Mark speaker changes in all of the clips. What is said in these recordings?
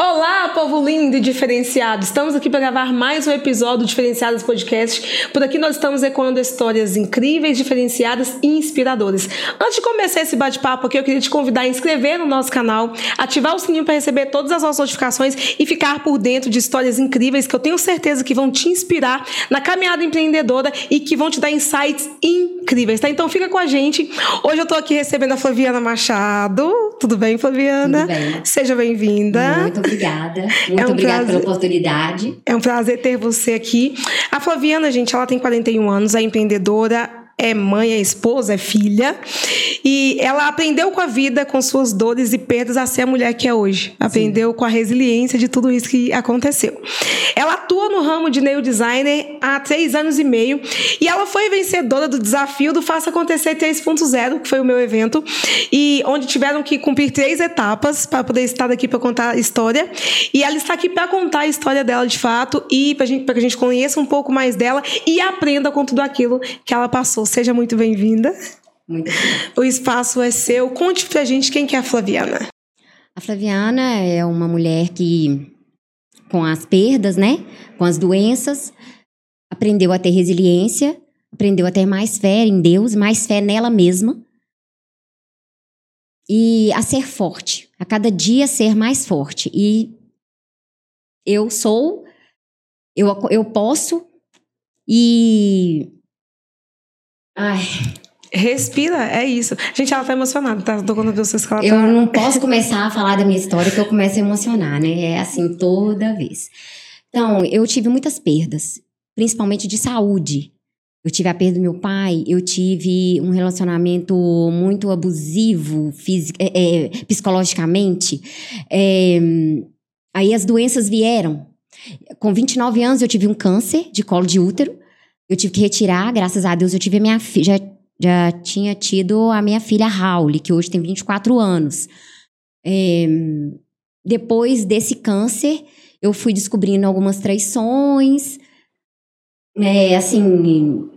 Speaker 1: Olá, povo lindo e diferenciado! Estamos aqui para gravar mais um episódio do Diferenciadas Podcast. Por aqui nós estamos ecoando histórias incríveis, diferenciadas e inspiradoras. Antes de começar esse bate-papo aqui, eu queria te convidar a inscrever no nosso canal, ativar o sininho para receber todas as nossas notificações e ficar por dentro de histórias incríveis que eu tenho certeza que vão te inspirar na caminhada empreendedora e que vão te dar insights incríveis, tá? Então fica com a gente. Hoje eu estou aqui recebendo a Flaviana Machado. Tudo bem, Flaviana?
Speaker 2: Tudo bem.
Speaker 1: Seja bem-vinda.
Speaker 2: Muito obrigada. Muito é um obrigada prazer, pela oportunidade.
Speaker 1: É um prazer ter você aqui. A Flaviana, gente, ela tem 41 anos, é empreendedora, é mãe, é esposa, é filha. E ela aprendeu com a vida, com suas dores e perdas, a ser a mulher que é hoje. Aprendeu Sim. com a resiliência de tudo isso que aconteceu. Ela atua no ramo de nail designer há três anos e meio. E ela foi vencedora do desafio do Faça Acontecer 3.0, que foi o meu evento. E onde tiveram que cumprir três etapas para poder estar aqui para contar a história. E ela está aqui para contar a história dela de fato e para que a gente conheça um pouco mais dela e aprenda com tudo aquilo que ela passou seja muito bem-vinda.
Speaker 2: Muito
Speaker 1: O espaço é seu. Conte pra gente quem que é a Flaviana.
Speaker 2: A Flaviana é uma mulher que, com as perdas, né? Com as doenças, aprendeu a ter resiliência, aprendeu a ter mais fé em Deus, mais fé nela mesma. E a ser forte, a cada dia ser mais forte. E eu sou, eu, eu posso, e
Speaker 1: Ai. Respira, é isso. Gente, ela tá emocionada, tá? Tô contando vocês que ela
Speaker 2: Eu
Speaker 1: tá...
Speaker 2: não posso começar a falar da minha história que eu começo a emocionar, né? É assim toda vez. Então, eu tive muitas perdas, principalmente de saúde. Eu tive a perda do meu pai, eu tive um relacionamento muito abusivo fisic, é, é, psicologicamente. É, aí as doenças vieram. Com 29 anos, eu tive um câncer de colo de útero. Eu tive que retirar, graças a Deus, eu tive a minha filha. Já, já tinha tido a minha filha Raul, que hoje tem 24 anos. É, depois desse câncer, eu fui descobrindo algumas traições. É, assim.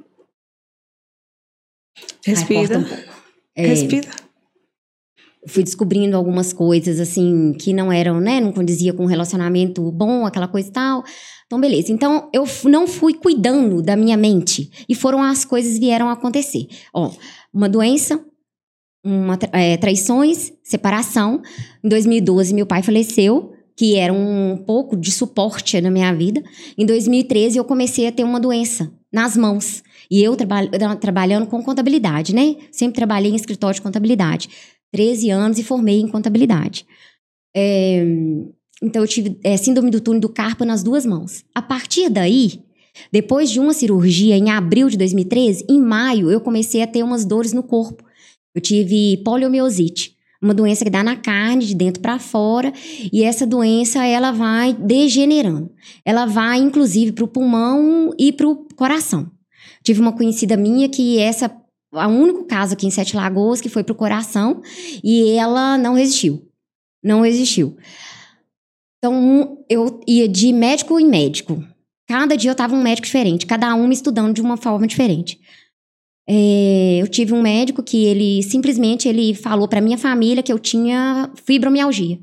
Speaker 1: Respira. Ai, um é, Respira.
Speaker 2: Fui descobrindo algumas coisas, assim, que não eram, né? Não condizia com um relacionamento bom, aquela coisa e tal. Então, beleza. Então, eu não fui cuidando da minha mente. E foram as coisas vieram acontecer. Ó, uma doença, uma, é, traições, separação. Em 2012, meu pai faleceu, que era um pouco de suporte na minha vida. Em 2013, eu comecei a ter uma doença nas mãos. E eu traba trabalhando com contabilidade, né? Sempre trabalhei em escritório de contabilidade. 13 anos e formei em contabilidade. É, então, eu tive é, síndrome do túnel do carpo nas duas mãos. A partir daí, depois de uma cirurgia em abril de 2013, em maio, eu comecei a ter umas dores no corpo. Eu tive poliomielite, uma doença que dá na carne, de dentro para fora, e essa doença ela vai degenerando. Ela vai, inclusive, para o pulmão e para o coração. Tive uma conhecida minha que essa o único caso aqui em Sete Lagoas que foi para o coração e ela não resistiu. Não resistiu. Então, eu ia de médico em médico. Cada dia eu tava um médico diferente, cada um estudando de uma forma diferente. É, eu tive um médico que ele simplesmente ele falou para minha família que eu tinha fibromialgia.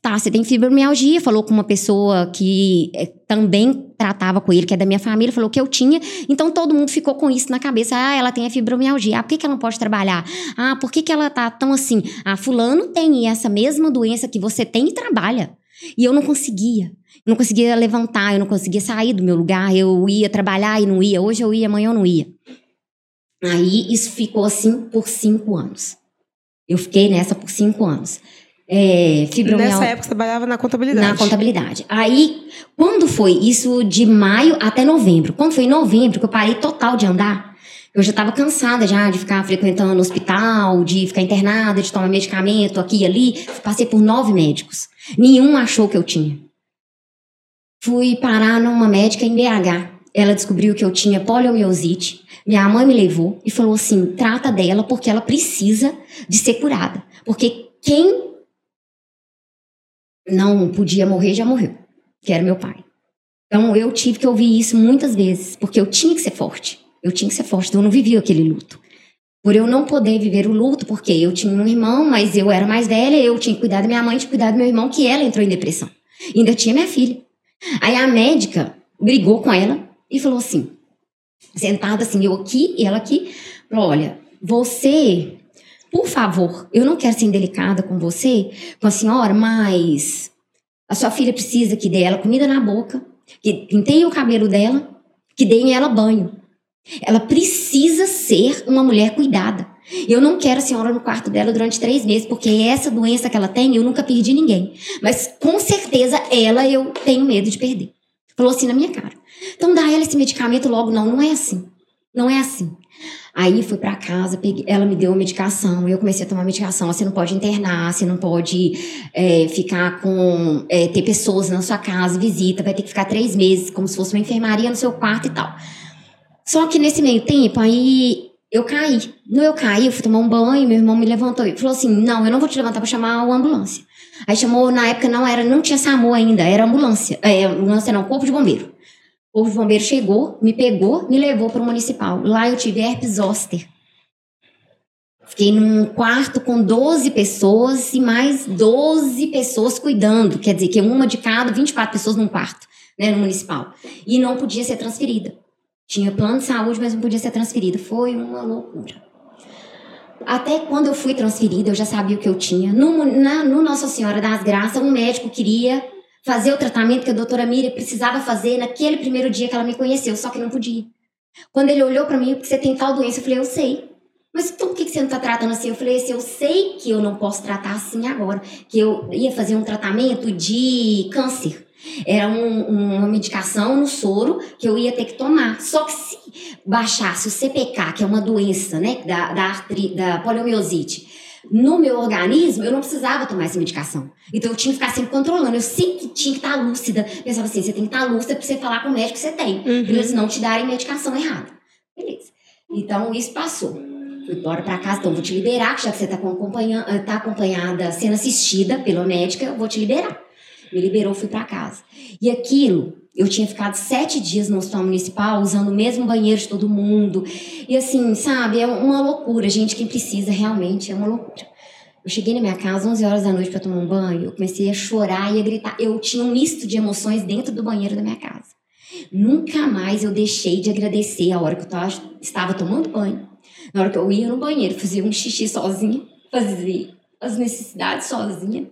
Speaker 2: Tá, você tem fibromialgia, falou com uma pessoa que é, também tratava com ele, que é da minha família, falou que eu tinha. Então todo mundo ficou com isso na cabeça. Ah, ela tem a fibromialgia. Ah, por que, que ela não pode trabalhar? Ah, por que, que ela tá tão assim? Ah, fulano tem essa mesma doença que você tem e trabalha. E eu não conseguia. Eu não conseguia levantar, eu não conseguia sair do meu lugar. Eu ia trabalhar e não ia. Hoje eu ia, amanhã eu não ia. Aí isso ficou assim por cinco anos. Eu fiquei nessa por cinco anos.
Speaker 1: É. Nessa época você trabalhava na contabilidade.
Speaker 2: Na contabilidade. Aí, quando foi isso de maio até novembro? Quando foi em novembro que eu parei total de andar, eu já estava cansada já de ficar frequentando hospital, de ficar internada, de tomar medicamento aqui e ali. Passei por nove médicos. Nenhum achou que eu tinha. Fui parar numa médica em BH. Ela descobriu que eu tinha poliomielite. Minha mãe me levou e falou assim: trata dela porque ela precisa de ser curada. Porque quem não podia morrer já morreu, que era meu pai. Então eu tive que ouvir isso muitas vezes, porque eu tinha que ser forte. Eu tinha que ser forte, então eu não vivia aquele luto. Por eu não poder viver o luto, porque eu tinha um irmão, mas eu era mais velha, eu tinha que cuidar da minha mãe, tinha que cuidar do meu irmão, que ela entrou em depressão. E ainda tinha minha filha. Aí a médica brigou com ela e falou assim, sentada assim, eu aqui e ela aqui, falou, olha, você, por favor, eu não quero ser indelicada com você, com a senhora, mas a sua filha precisa que dê ela comida na boca, que penteie o cabelo dela, que dê ela banho. Ela precisa ser uma mulher cuidada. Eu não quero a senhora no quarto dela durante três meses, porque essa doença que ela tem, eu nunca perdi ninguém. Mas com certeza ela eu tenho medo de perder. Falou assim na minha cara. Então dá ela esse medicamento logo. Não, não é assim. Não é assim. Aí fui para casa, peguei, ela me deu a medicação, eu comecei a tomar medicação. Você não pode internar, você não pode é, ficar com. É, ter pessoas na sua casa, visita, vai ter que ficar três meses, como se fosse uma enfermaria no seu quarto e tal. Só que nesse meio tempo, aí eu caí. No eu caí, eu fui tomar um banho, meu irmão me levantou e falou assim: Não, eu não vou te levantar pra chamar a ambulância. Aí chamou, na época não era, não tinha SAMU ainda, era ambulância. É, ambulância não, corpo de bombeiro. O bombeiro chegou, me pegou, me levou para o municipal. Lá eu tive herpes zoster. Fiquei num quarto com 12 pessoas e mais 12 pessoas cuidando. Quer dizer, que uma de cada, 24 pessoas num quarto, né, no municipal. E não podia ser transferida. Tinha plano de saúde, mas não podia ser transferida. Foi uma loucura. Até quando eu fui transferida, eu já sabia o que eu tinha. No, na, no Nossa Senhora das Graças, um médico queria fazer o tratamento que a doutora Miriam precisava fazer naquele primeiro dia que ela me conheceu, só que não podia. Quando ele olhou para mim, porque você tem tal doença, eu falei, eu sei. Mas então por que você não tá tratando assim? Eu falei assim, eu sei que eu não posso tratar assim agora. Que eu ia fazer um tratamento de câncer. Era um, uma medicação no soro que eu ia ter que tomar. Só que se baixasse o CPK, que é uma doença, né, da, da, artri, da poliomiosite, no meu organismo, eu não precisava tomar essa medicação. Então eu tinha que ficar sempre controlando. Eu sempre tinha que estar lúcida. Pensava assim: você tem que estar lúcida pra você falar com o médico que você tem. Uhum. Pra eles não te darem medicação errada. Beleza. Então isso passou. Fui embora pra casa, então vou te liberar, já que você tá, acompanhando, tá acompanhada, sendo assistida pela médica, eu vou te liberar. Me liberou, fui para casa. E aquilo, eu tinha ficado sete dias no hospital municipal, usando o mesmo banheiro de todo mundo. E assim, sabe, é uma loucura, gente. Quem precisa realmente é uma loucura. Eu cheguei na minha casa 11 horas da noite para tomar um banho, eu comecei a chorar e a gritar. Eu tinha um misto de emoções dentro do banheiro da minha casa. Nunca mais eu deixei de agradecer a hora que eu estava tomando banho. Na hora que eu ia no banheiro, fazia um xixi sozinha, fazia as necessidades sozinha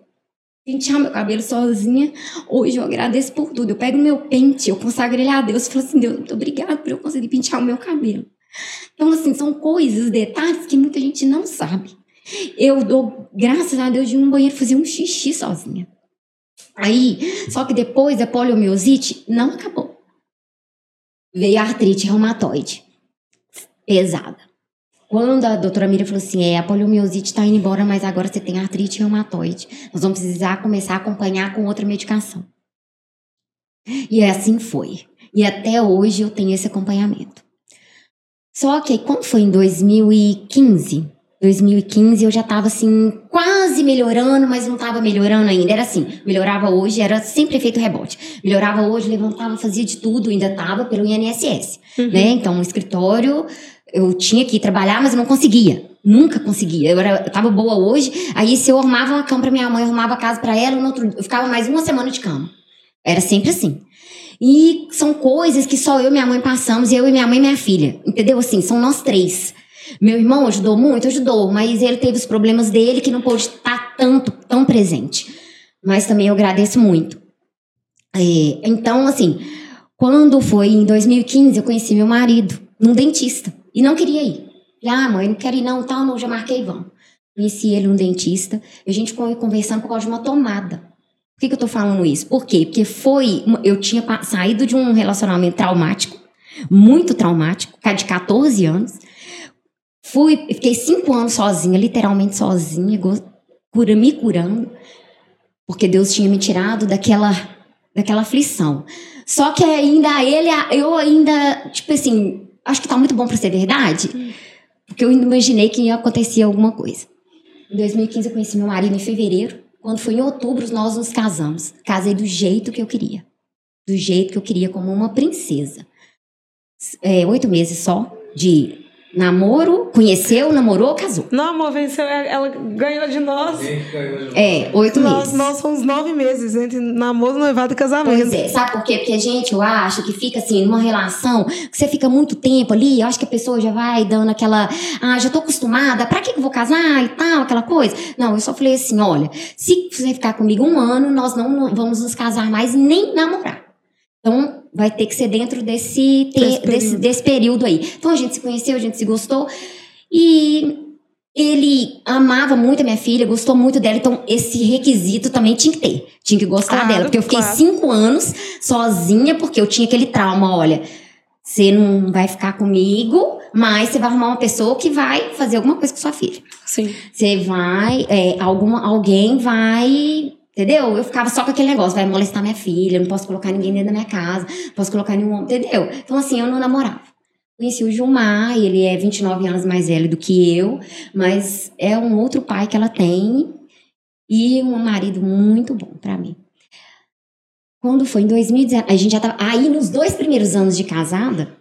Speaker 2: pentear meu cabelo sozinha. Hoje eu agradeço por tudo. Eu pego meu pente, eu consagro ele a Deus e falo assim: Deus, muito obrigado por eu conseguir pentear o meu cabelo. Então, assim, são coisas, detalhes que muita gente não sabe. Eu dou graças a Deus de um banheiro fazer um xixi sozinha. Aí, só que depois a poliomiosite não acabou. Veio a artrite reumatoide. Pesada. Quando a doutora Miriam falou assim, é, a poliomiosite está indo embora, mas agora você tem artrite reumatoide. Nós vamos precisar começar a acompanhar com outra medicação. E assim foi. E até hoje eu tenho esse acompanhamento. Só que quando foi em 2015, 2015 eu já estava assim, quase melhorando, mas não estava melhorando ainda. Era assim, melhorava hoje, era sempre efeito rebote. Melhorava hoje, levantava, fazia de tudo, ainda estava pelo INSS, uhum. né? Então, o escritório eu tinha que trabalhar, mas eu não conseguia. Nunca conseguia. Eu, era, eu tava boa hoje, aí se eu arrumava uma cama pra minha mãe, eu arrumava a casa pra ela, no outro, eu ficava mais uma semana de cama. Era sempre assim. E são coisas que só eu e minha mãe passamos, e eu e minha mãe e minha filha. Entendeu? Assim, são nós três. Meu irmão ajudou muito, ajudou, mas ele teve os problemas dele que não pôde estar tanto, tão presente. Mas também eu agradeço muito. É, então, assim, quando foi em 2015, eu conheci meu marido num dentista. E não queria ir. Ah, mãe, não quero ir não, tal, não, já marquei, vamos. Conheci ele, um dentista, e a gente foi conversando por causa de uma tomada. Por que, que eu tô falando isso? Por quê? Porque foi. Eu tinha saído de um relacionamento traumático, muito traumático, de 14 anos. Fui, fiquei cinco anos sozinha, literalmente sozinha, cura, me curando, porque Deus tinha me tirado daquela, daquela aflição. Só que ainda ele, eu ainda, tipo assim, acho que tá muito bom para ser verdade, porque eu imaginei que ia acontecer alguma coisa. Em 2015 eu conheci meu marido em fevereiro. Quando foi em outubro nós nos casamos. Casei do jeito que eu queria. Do jeito que eu queria, como uma princesa. É, oito meses só de Namoro, conheceu, namorou, casou.
Speaker 1: Não, amor, venceu. Ela ganhou de nós.
Speaker 2: É, oito
Speaker 1: Nós,
Speaker 2: meses.
Speaker 1: nós somos nove meses entre namoro, noivado e casamento.
Speaker 2: Pois é, sabe por quê? Porque, gente, eu acho que fica assim, numa relação, que você fica muito tempo ali, eu acho que a pessoa já vai dando aquela, ah, já tô acostumada, pra que que eu vou casar e tal, aquela coisa. Não, eu só falei assim, olha, se você ficar comigo um ano, nós não não vamos nos casar mais nem namorar. Então, vai ter que ser dentro desse, te-
Speaker 1: Desse
Speaker 2: desse,
Speaker 1: período.
Speaker 2: desse período aí. Então, a gente se conheceu, a gente se gostou, e ele amava muito a minha filha, gostou muito dela, então esse requisito também tinha que ter. Tinha que gostar
Speaker 1: Claro,
Speaker 2: dela. Porque eu fiquei
Speaker 1: claro.
Speaker 2: cinco anos sozinha, porque eu tinha aquele trauma, olha. Você não vai ficar comigo, mas você vai arrumar uma pessoa que vai fazer alguma coisa com sua filha.
Speaker 1: Sim.
Speaker 2: Você vai, é, alguma, alguém vai. Entendeu? Eu ficava só com aquele negócio, vai molestar minha filha, não posso colocar ninguém dentro da minha casa, posso colocar nenhum homem, entendeu? Então, assim, eu não namorava. Conheci o Gilmar, ele é 29 anos mais velho do que eu, mas é um outro pai que ela tem e um marido muito bom pra mim. Quando foi em 2019, a gente já tava. Aí, nos dois primeiros anos de casada,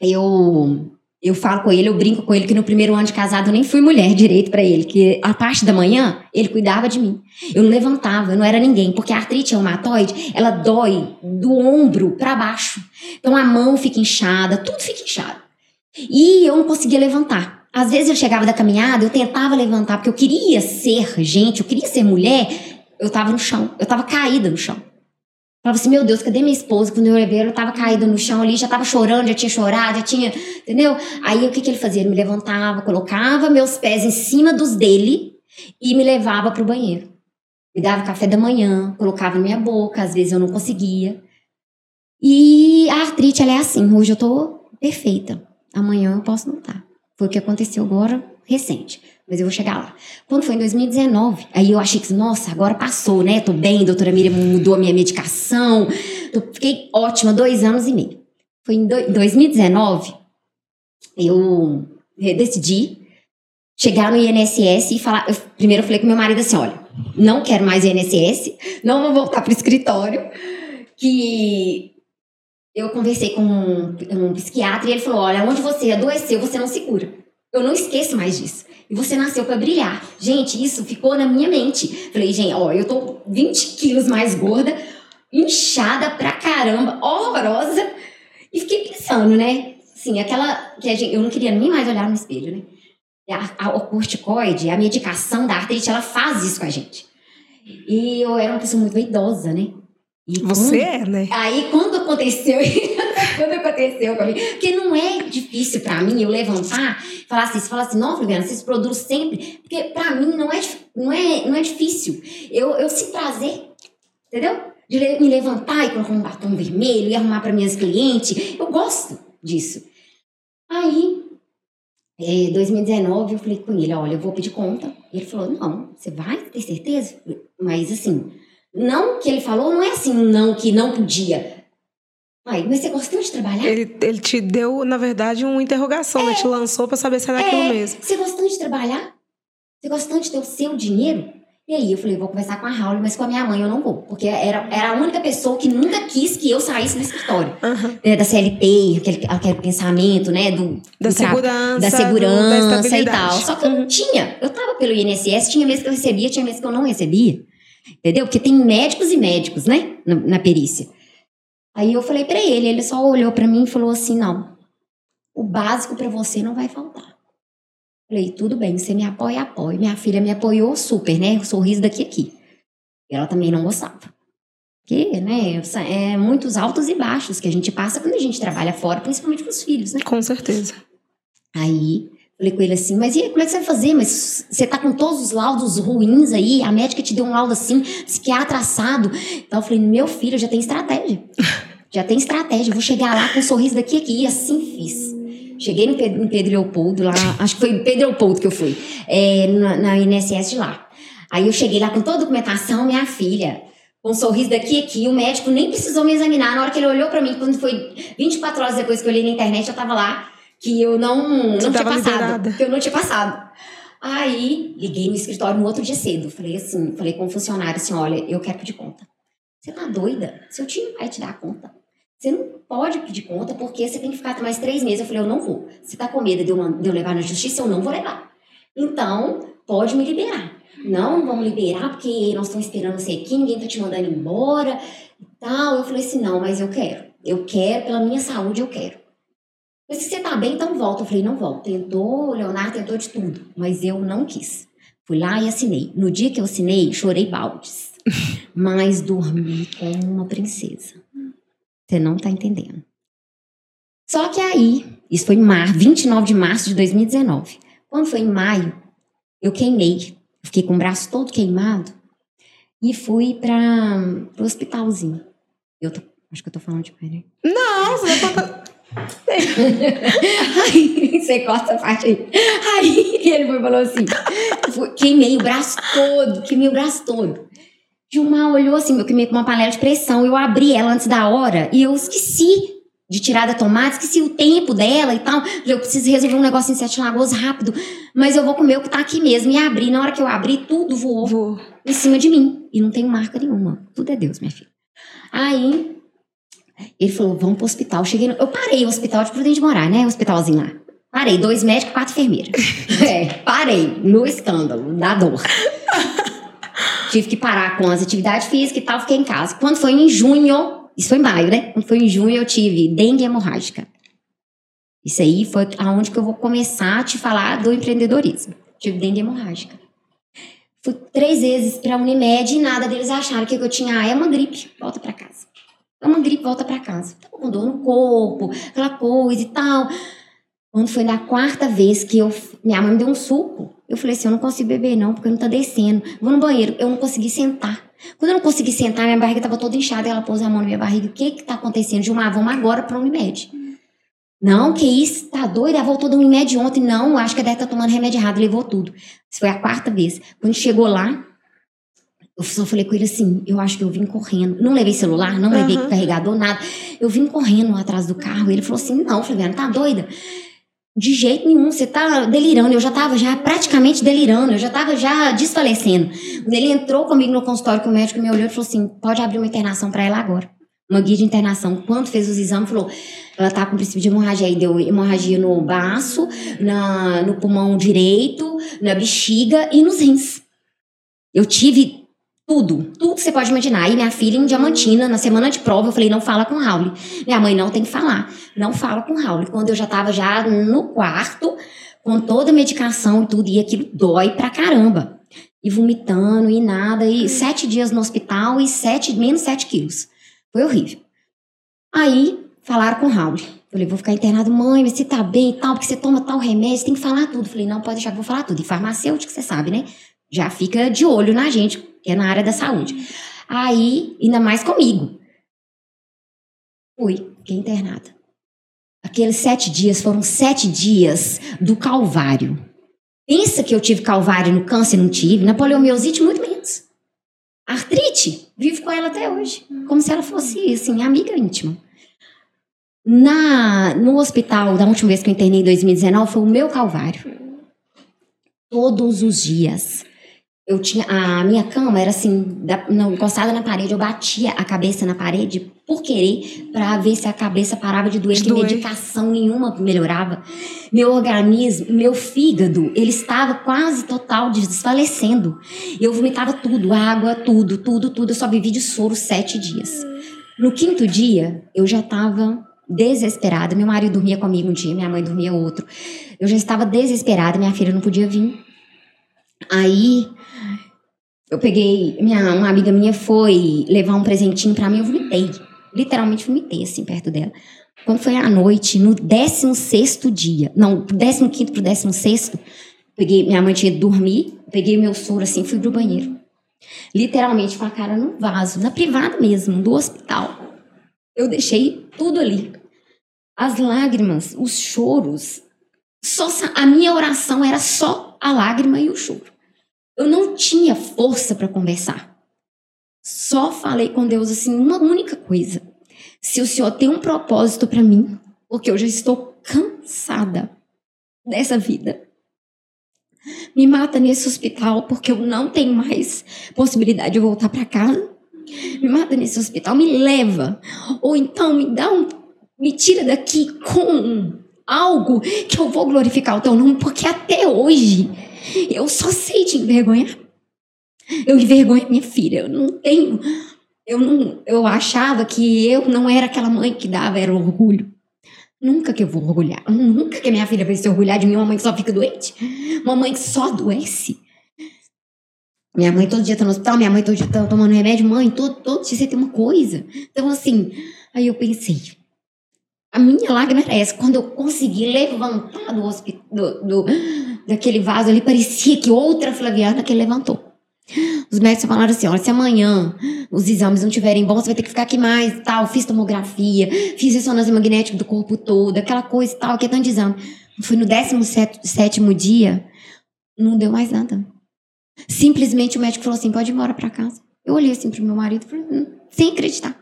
Speaker 2: eu eu falo com ele, eu brinco com ele que no primeiro ano de casado eu nem fui mulher direito pra ele, que a parte da manhã ele cuidava de mim. Eu não levantava, eu não era ninguém, porque a artrite reumatoide, ela dói do ombro pra baixo. Então a mão fica inchada, tudo fica inchado. E eu não conseguia levantar. Às vezes eu chegava da caminhada, eu tentava levantar porque eu queria ser gente, eu queria ser mulher, eu tava no chão, eu tava caída no chão. Falava assim, meu Deus, cadê minha esposa? Quando eu levei, ela tava caída no chão ali, já tava chorando, já tinha chorado, já tinha, entendeu? Aí o que que ele fazia? Ele me levantava, colocava meus pés em cima dos dele e me levava pro banheiro. Me dava café da manhã, colocava na minha boca, às vezes eu não conseguia. E a artrite, ela é assim, hoje eu tô perfeita. Amanhã eu posso não estar. Foi o que aconteceu agora, recente. Mas eu vou chegar lá. Quando foi em 2019, aí eu achei que, nossa, agora passou, né? Tô bem, doutora Miriam mudou a minha medicação. Tô- fiquei ótima, dois anos e meio. Foi em do- 2019, eu decidi chegar no INSS e falar. eu- primeiro eu falei com meu marido assim: olha, não quero mais INSS, não vou voltar pro escritório. Que eu conversei com um, um psiquiatra e ele falou: olha, onde você adoeceu, você não se cura. Eu não esqueço mais disso. E você nasceu pra brilhar. Gente, isso ficou na minha mente. Falei, gente, ó, eu tô 20 quilos mais gorda, inchada pra caramba, horrorosa. E fiquei pensando, né? Assim, aquela que a gente, eu não queria nem mais olhar no espelho, né? A, a, o corticoide, a medicação da artrite, ela faz isso com a gente. E eu era uma pessoa muito idosa, né? E
Speaker 1: Você é, né?
Speaker 2: Aí quando aconteceu, quando aconteceu comigo, porque não é difícil pra mim eu levantar, falar assim, você fala assim, não, Flaviana, vocês produzem sempre, porque pra mim não é, não é, não é difícil. Eu, eu sinto prazer, entendeu? De me levantar e colocar um batom vermelho e arrumar pra minhas clientes. Eu gosto disso. Aí, em 2019, eu falei com ele, olha, eu vou pedir conta. E ele falou, não, você vai ter certeza? Mas assim, não que ele falou, não é assim, não, que não podia. Ai, mas você gostou de trabalhar?
Speaker 1: Ele, ele te deu, na verdade, uma interrogação, né? Te lançou pra saber se era aquilo
Speaker 2: É,
Speaker 1: mesmo.
Speaker 2: Você gostou de trabalhar? Você gostou de ter o seu dinheiro? E aí eu falei, vou conversar com a Raul, mas com a minha mãe eu não vou. Porque era, era a única pessoa que nunca quis que eu saísse do escritório. Né, da CLT, aquele, aquele pensamento, né? Do,
Speaker 1: Da
Speaker 2: do
Speaker 1: segurança.
Speaker 2: da
Speaker 1: do-
Speaker 2: segurança
Speaker 1: da
Speaker 2: e tal. Só que eu não tinha. Eu tava pelo INSS, tinha mês que eu recebia, tinha mês que eu não recebia. Entendeu? Porque tem médicos e médicos, né? Na, na perícia. Aí eu falei pra ele, ele só olhou pra mim e falou assim: não, o básico pra você não vai faltar. Falei, tudo bem, você me apoia, apoia. Minha filha me apoiou super, né? O sorriso daqui a aqui. Ela também não gostava. Porque, né, é muitos altos e baixos que a gente passa quando a gente trabalha fora, principalmente com os filhos, né?
Speaker 1: Com certeza.
Speaker 2: Aí, falei com ele assim, mas e aí, como é que você vai fazer? Mas você tá com todos os laudos ruins aí, a médica te deu um laudo assim, psiquiatra assado. Então eu falei, meu filho, já tem estratégia. Já tem estratégia, vou chegar lá com um sorriso daqui a aqui. E assim fiz. Cheguei no Pedro, no Pedro Leopoldo, lá, acho que foi em Pedro Leopoldo que eu fui, é, na, na INSS de lá. Aí eu cheguei lá com toda a documentação, minha filha, com um sorriso daqui a aqui, o médico nem precisou me examinar. Na hora que ele olhou pra mim, quando foi 24 horas depois que eu olhei na internet, eu tava lá, que eu não, não
Speaker 1: Você
Speaker 2: tinha passado.
Speaker 1: liberada.
Speaker 2: Que eu não tinha passado. Aí, liguei no escritório no outro dia cedo. Falei assim, falei com o funcionário assim, olha, eu quero pedir conta. Você tá doida? Seu time vai te dar conta. Você não pode pedir conta porque você tem que ficar mais três meses. Eu falei, eu não vou. Você tá com medo de eu, de eu levar na justiça? Eu não vou levar. Então, pode me liberar. Não, vamos liberar porque nós estamos esperando você aqui, ninguém tá te mandando embora e tal. Eu falei assim, não, mas eu quero. Eu quero, pela minha saúde, eu quero. Mas se você tá bem, então volta. Eu falei, não volto. Tentou, Leonardo tentou de tudo, mas eu não quis. Fui lá e assinei. No dia que eu assinei, chorei baldes. Mas dormi como uma princesa. Você não tá entendendo. Só que aí, isso foi em mar, 29 de março de 2019. Quando foi em maio, eu queimei. Fiquei com o braço todo queimado e fui para o hospitalzinho. Eu tô, acho que eu tô falando de peraí.
Speaker 1: Não, você contar.
Speaker 2: aí, você corta a parte aí. Aí ele foi, falou assim: queimei o braço todo, queimei o braço todo. Gilmar olhou assim, eu queimei com uma panela de pressão, eu abri ela antes da hora e eu esqueci de tirar da tomada, esqueci o tempo dela e tal. Eu preciso resolver um negócio em Sete Lagoas rápido, mas eu vou comer o que tá aqui mesmo. E abri, na hora que eu abri, tudo voou Vou. em cima de mim. E não tem marca nenhuma. Tudo é Deus, minha filha. Aí, ele falou, vamos pro hospital. Cheguei no... Eu parei o hospital de Prudente de Morar, né? O hospitalzinho lá. Parei, dois médicos, quatro enfermeiras. é, parei no escândalo, da dor. Tive que parar com as atividades físicas e tal, fiquei em casa. Quando foi em junho, isso foi em maio, né? Quando foi em junho, eu tive dengue hemorrágica. Isso aí foi aonde que eu vou começar a te falar do empreendedorismo. Tive dengue hemorrágica. Fui três vezes pra Unimed e nada deles acharam que eu tinha, ah, é uma gripe, volta pra casa. É uma gripe, volta pra casa. Tava com dor no corpo, aquela coisa e tal. Quando foi na quarta vez que eu, minha mãe me deu um suco, eu falei assim, eu não consigo beber não, porque não tá descendo. Vou no banheiro, eu não consegui sentar. Quando eu não consegui sentar, minha barriga estava toda inchada. Ela pôs a mão na minha barriga. O que que tá acontecendo? Gilmar, vamos agora para o Unimed. Não, que isso? Tá doida? Ela voltou do Unimed ontem. Não, acho que deve estar tá tomando remédio errado. Levou tudo. Isso foi a quarta vez. Quando chegou lá, eu só falei com ele assim, eu acho que eu vim correndo. Não levei celular, não levei uhum. carregador, nada. Eu vim correndo atrás do carro. Ele falou assim, não, Flaviana, tá doida? De jeito nenhum, você tá delirando. Eu já tava já praticamente delirando, eu já tava já desfalecendo. Ele entrou comigo no consultório que o médico me olhou e falou assim: pode abrir uma internação para ela agora. Uma guia de internação. Quando fez os exames, falou: ela tá com princípio de hemorragia. Aí deu hemorragia no baço, na, no pulmão direito, na bexiga e nos rins. Eu tive tudo, tudo que você pode imaginar. Aí minha filha em Diamantina, na semana de prova, eu falei, não fala com o Raul. Minha mãe não tem que falar, não fala com o Raul. Quando eu já tava já no quarto, com toda a medicação e tudo, e aquilo dói pra caramba. E vomitando e nada, e sete dias no hospital e sete, menos sete quilos. Foi horrível. Aí, falaram com o Raul. Falei, vou ficar internado, mãe, mas você tá bem e tal, porque você toma tal remédio, você tem que falar tudo. Falei, não, pode deixar que eu vou falar tudo. E farmacêutico, você sabe, né? Já fica de olho na gente, que é na área da saúde. Aí, ainda mais comigo. Fui, fiquei internada. Aqueles sete dias foram sete dias do calvário. Pensa que eu tive calvário no câncer, não tive. Na poliomielite, muito menos. Artrite, vivo com ela até hoje. Como se ela fosse, assim, amiga íntima. Na, no hospital, da última vez que eu internei em 2019, foi o meu calvário. Todos os dias eu tinha a minha cama era assim da, não, encostada na parede eu batia a cabeça na parede por querer para ver se a cabeça parava de doer de que doer. medicação nenhuma melhorava. Meu organismo meu fígado ele estava quase total desfalecendo. Eu vomitava tudo água tudo tudo tudo. Eu só vivi de soro sete dias. No quinto dia eu já estava desesperada. Meu marido dormia comigo um dia minha mãe dormia outro. Eu já estava desesperada minha filha não podia vir. Aí eu peguei, minha, uma amiga minha foi levar um presentinho para mim, eu vomitei. Literalmente vomitei, assim, perto dela. Quando foi à noite, no 16 dia, não, 15 pro 16, peguei, minha mãe tinha de dormir, peguei meu soro assim, fui pro banheiro. Literalmente com a cara no vaso, na privada mesmo, do hospital. Eu deixei tudo ali. As lágrimas, os choros. Só a minha oração era só a lágrima e o choro. Eu não tinha força para conversar. Só falei com Deus assim, uma única coisa. Se o Senhor tem um propósito para mim, porque eu já estou cansada dessa vida. Me mata nesse hospital porque eu não tenho mais possibilidade de voltar para casa. Me mata nesse hospital, me leva. Ou então me dá um me tira daqui com algo que eu vou glorificar o teu nome, porque até hoje eu só sei te envergonhar. Eu envergonho minha filha, eu não tenho. Eu, não, eu achava que eu não era aquela mãe que dava, era orgulho. Nunca que eu vou orgulhar. Nunca que minha filha vai se orgulhar de mim, uma mãe que só fica doente. Uma mãe que só adoece. Minha mãe todo dia tá no hospital, minha mãe todo dia tá tomando remédio. Mãe, todo, todo dia você tem uma coisa. Então, assim, aí eu pensei, a minha lágrima era essa. Quando eu consegui levantar do, do, do, daquele vaso ali, parecia que outra Flaviana que levantou. Os médicos falaram assim: olha, se amanhã os exames não estiverem bons, você vai ter que ficar aqui mais tal. Fiz tomografia, fiz ressonância magnética do corpo todo, aquela coisa e tal, que é tanto de exame. Foi no 17 dia, não deu mais nada. Simplesmente o médico falou assim: pode ir embora para casa. Eu olhei assim pro meu marido, hum, sem acreditar.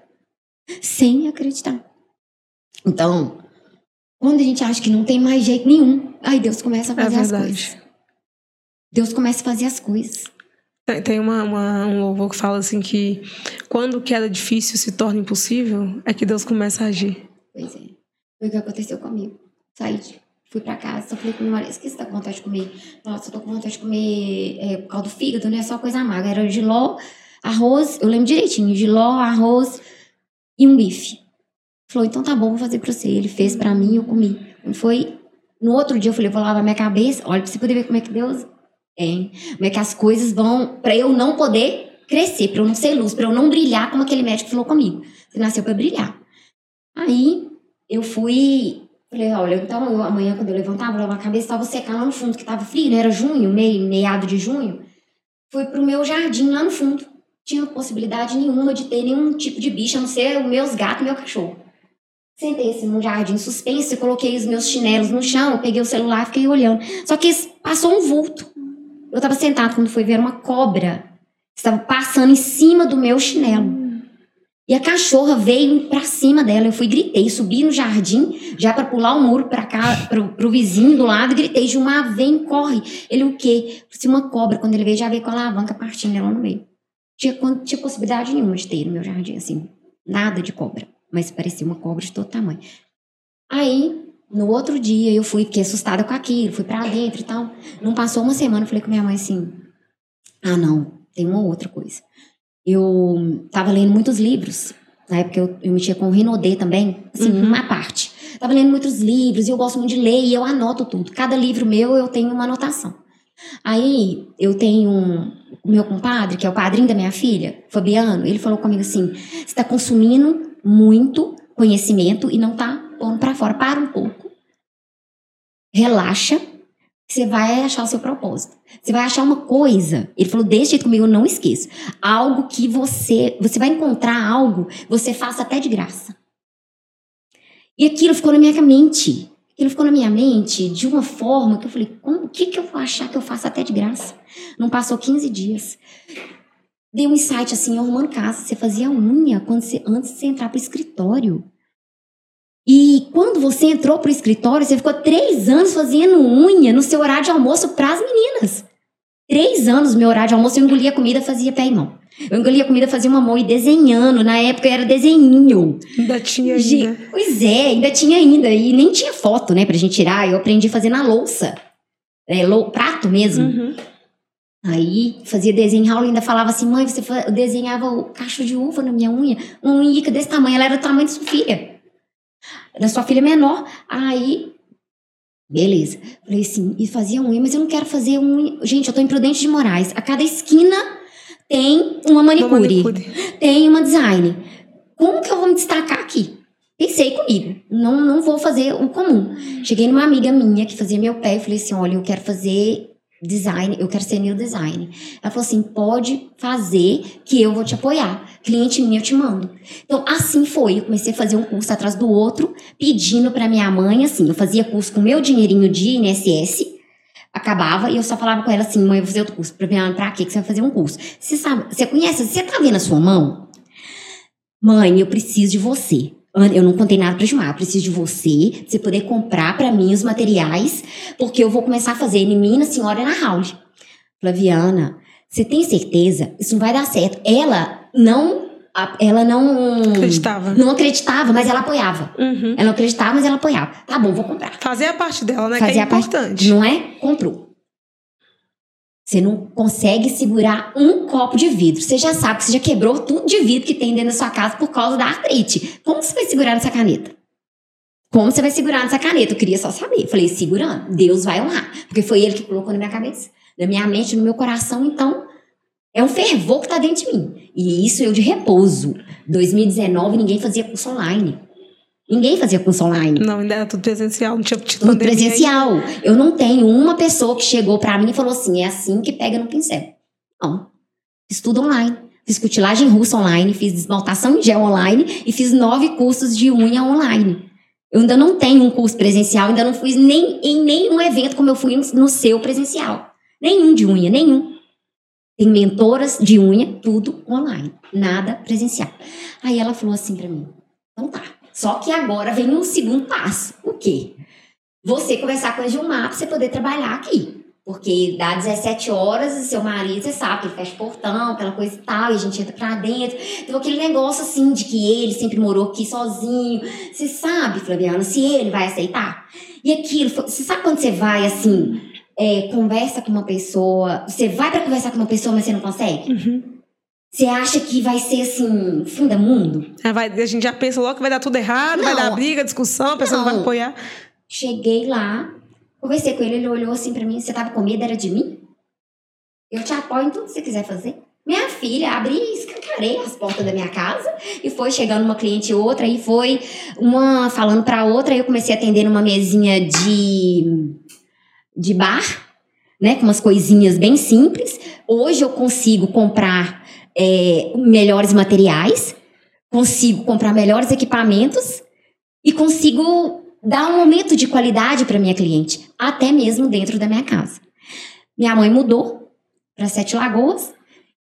Speaker 2: Sem acreditar. Então, quando a gente acha que não tem mais jeito nenhum, aí Deus começa a é fazer é as coisas. Deus começa a fazer as coisas.
Speaker 1: Tem uma, uma, um louvor que fala assim que quando o que era difícil se torna impossível, é que Deus começa a agir.
Speaker 2: Pois é. Foi o que aconteceu comigo. Saí, fui pra casa, só falei com meu marido, esqueci da vontade de comer. Nossa, eu tô com vontade de comer é, por causa do fígado, não é só coisa amarga. Era giló, arroz, eu lembro direitinho, giló, arroz e um bife. Falou, então tá bom, vou fazer pra você. Ele fez pra mim, eu comi. Foi, no outro dia eu falei, vou lavar minha cabeça. Olha, pra você poder ver como é que Deus é. Como é que as coisas vão. para eu não poder crescer, para eu não ser luz, para eu não brilhar como aquele médico falou comigo. Você nasceu para brilhar. Aí eu fui. Falei, olha, então eu, amanhã quando eu levantar, vou lavar a cabeça, estava secar lá no fundo, que tava frio, né? Era junho, meio, meado de junho. Fui pro meu jardim lá no fundo. Tinha possibilidade nenhuma de ter nenhum tipo de bicho, a não ser os meus gatos e meu cachorro. Sentei assim num jardim suspenso, coloquei os meus chinelos no chão, peguei o celular e fiquei olhando. Só que passou um vulto. Eu estava sentado quando foi ver uma cobra. Estava passando em cima do meu chinelo. E a cachorra veio para cima dela. Eu fui gritei, subi no jardim, já para pular o muro para cá, pro, pro vizinho do lado, gritei: Gilmar, vem, corre. Ele o quê? Se uma cobra, quando ele veio, já veio com a alavanca partindo ela no meio. Tinha, tinha possibilidade nenhuma de ter no meu jardim, assim. Nada de cobra. Mas parecia uma cobra de todo tamanho. Aí no outro dia eu fui, fiquei assustada com aquilo, fui para dentro e tal. Não passou uma semana, eu falei com minha mãe assim: ah, não, tem uma outra coisa. Eu tava lendo muitos livros, na época eu, eu mexia com o Rinodê também, assim, uhum. uma parte. Tava lendo muitos livros e eu gosto muito de ler e eu anoto tudo. Cada livro meu eu tenho uma anotação. Aí eu tenho um, meu compadre, que é o padrinho da minha filha, Fabiano, ele falou comigo assim: você está consumindo muito conhecimento e não tá pondo para fora. Para um pouco relaxa, você vai achar o seu propósito. Você vai achar uma coisa. Ele falou desse jeito comigo, eu não esqueço. Algo que você, você vai encontrar algo, você faça até de graça. E aquilo ficou na minha mente. Aquilo ficou na minha mente de uma forma que eu falei, o que, que eu vou achar que eu faço até de graça? Não passou 15 dias. Dei um insight assim, arrumando casa. Você fazia unha quando você, antes de você entrar para o escritório. E quando você entrou pro escritório, você ficou três anos fazendo unha no seu horário de almoço para as meninas. Três anos meu horário de almoço, eu engolia comida, fazia pé e mão. Eu engolia comida, fazia uma mão e desenhando. Na época era desenhinho.
Speaker 1: Ainda tinha ainda.
Speaker 2: Pois é, ainda tinha ainda. E nem tinha foto, né, pra gente tirar. Eu aprendi a fazer na louça. É, lou, prato mesmo. Uhum. Aí fazia desenho, Raul ainda falava assim, mãe, você desenhava o cacho de uva na minha unha, uma unha desse tamanho, ela era do tamanho de sua filha da sua filha menor. Aí, beleza. Falei assim, e fazia unha, mas eu não quero fazer unha. Gente, eu tô em Prudente de Moraes. A cada esquina tem uma manicure, uma manicure. tem uma design. Como que eu vou me destacar aqui? Pensei comigo, não, não vou fazer o comum. Cheguei numa amiga minha que fazia meu pé e falei assim: olha, eu quero fazer design, eu quero ser new design. Ela falou assim: pode fazer que eu vou te apoiar. Cliente minha, eu te mando. Então, assim foi. Eu comecei a fazer um curso atrás do outro, pedindo para minha mãe, assim, eu fazia curso com meu dinheirinho de INSS, acabava e eu só falava com ela assim: mãe, eu vou fazer outro curso. Pra mãe, pra quê que você vai fazer um curso? Você sabe, você conhece, você tá vendo a sua mão? Mãe, eu preciso de você. Eu não contei nada para Gilmar, eu preciso de você, pra você poder comprar para mim os materiais, porque eu vou começar a fazer em mim, na senhora na Raul. Flaviana, você tem certeza? Isso não vai dar certo. Ela não ela não
Speaker 1: Acreditava.
Speaker 2: não acreditava, mas ela apoiava.
Speaker 1: Uhum.
Speaker 2: Ela não acreditava, mas ela apoiava. Tá bom, vou comprar.
Speaker 1: Fazer a parte dela, né? que
Speaker 2: Fazer
Speaker 1: é
Speaker 2: a parte-
Speaker 1: importante.
Speaker 2: Não é? Comprou. Você não consegue segurar um copo de vidro. Você já sabe que você já quebrou tudo de vidro que tem dentro da sua casa por causa da artrite. Como você vai segurar nessa caneta? Como você vai segurar nessa caneta? Eu queria só saber. Eu falei, segurando. Deus vai honrar. Porque foi ele que colocou na minha cabeça, na minha mente, no meu coração. Então, é um fervor que tá dentro de mim. E isso eu de repouso. 2019, ninguém fazia curso online. Ninguém fazia curso online.
Speaker 1: Não, ainda era tudo presencial, não tinha tido
Speaker 2: Tudo presencial. Eu não tenho uma pessoa que chegou pra mim e falou assim: é assim que pega no pincel. Não. Fiz tudo online. Fiz cutilagem russa online, fiz desmaltação em gel online e fiz nove cursos de unha online. Eu ainda não tenho um curso presencial, ainda não fui nem em nenhum evento como eu fui no seu presencial. Nenhum de unha, nenhum. Tem mentoras de unha, tudo online, nada presencial. Aí ela falou assim pra mim: então tá. Só que agora vem um segundo passo. O quê? Você conversar com a Gilmar pra você poder trabalhar aqui. Porque dá 17 horas e seu marido, você sabe ele fecha o portão, aquela coisa e tal, e a gente entra pra dentro. Então, aquele negócio assim de que ele sempre morou aqui sozinho. Você sabe, Flaviana, se ele vai aceitar? E aquilo, você sabe quando você vai assim, é, conversa com uma pessoa, você vai pra conversar com uma pessoa, mas você não consegue?
Speaker 1: Uhum.
Speaker 2: Você acha que vai ser assim, fim do mundo?
Speaker 1: Aí vai- a gente já pensa logo que vai dar tudo errado, vai
Speaker 2: Não.
Speaker 1: dar briga, discussão, a pessoa não, vai
Speaker 2: Não.
Speaker 1: apoiar.
Speaker 2: Cheguei lá, conversei com ele, ele olhou assim pra mim, você tava com medo, era de mim? Eu te apoio em tudo que você quiser fazer. Minha filha, abri e escancarei as portas da minha casa e foi chegando uma cliente e outra, e foi uma falando pra outra, aí eu comecei a atender numa mesinha de, de bar, né, com umas coisinhas bem simples. Hoje eu consigo comprar é, melhores materiais, consigo comprar melhores equipamentos e consigo dar um momento de qualidade para minha cliente, até mesmo dentro da minha casa. Minha mãe mudou para Sete Lagoas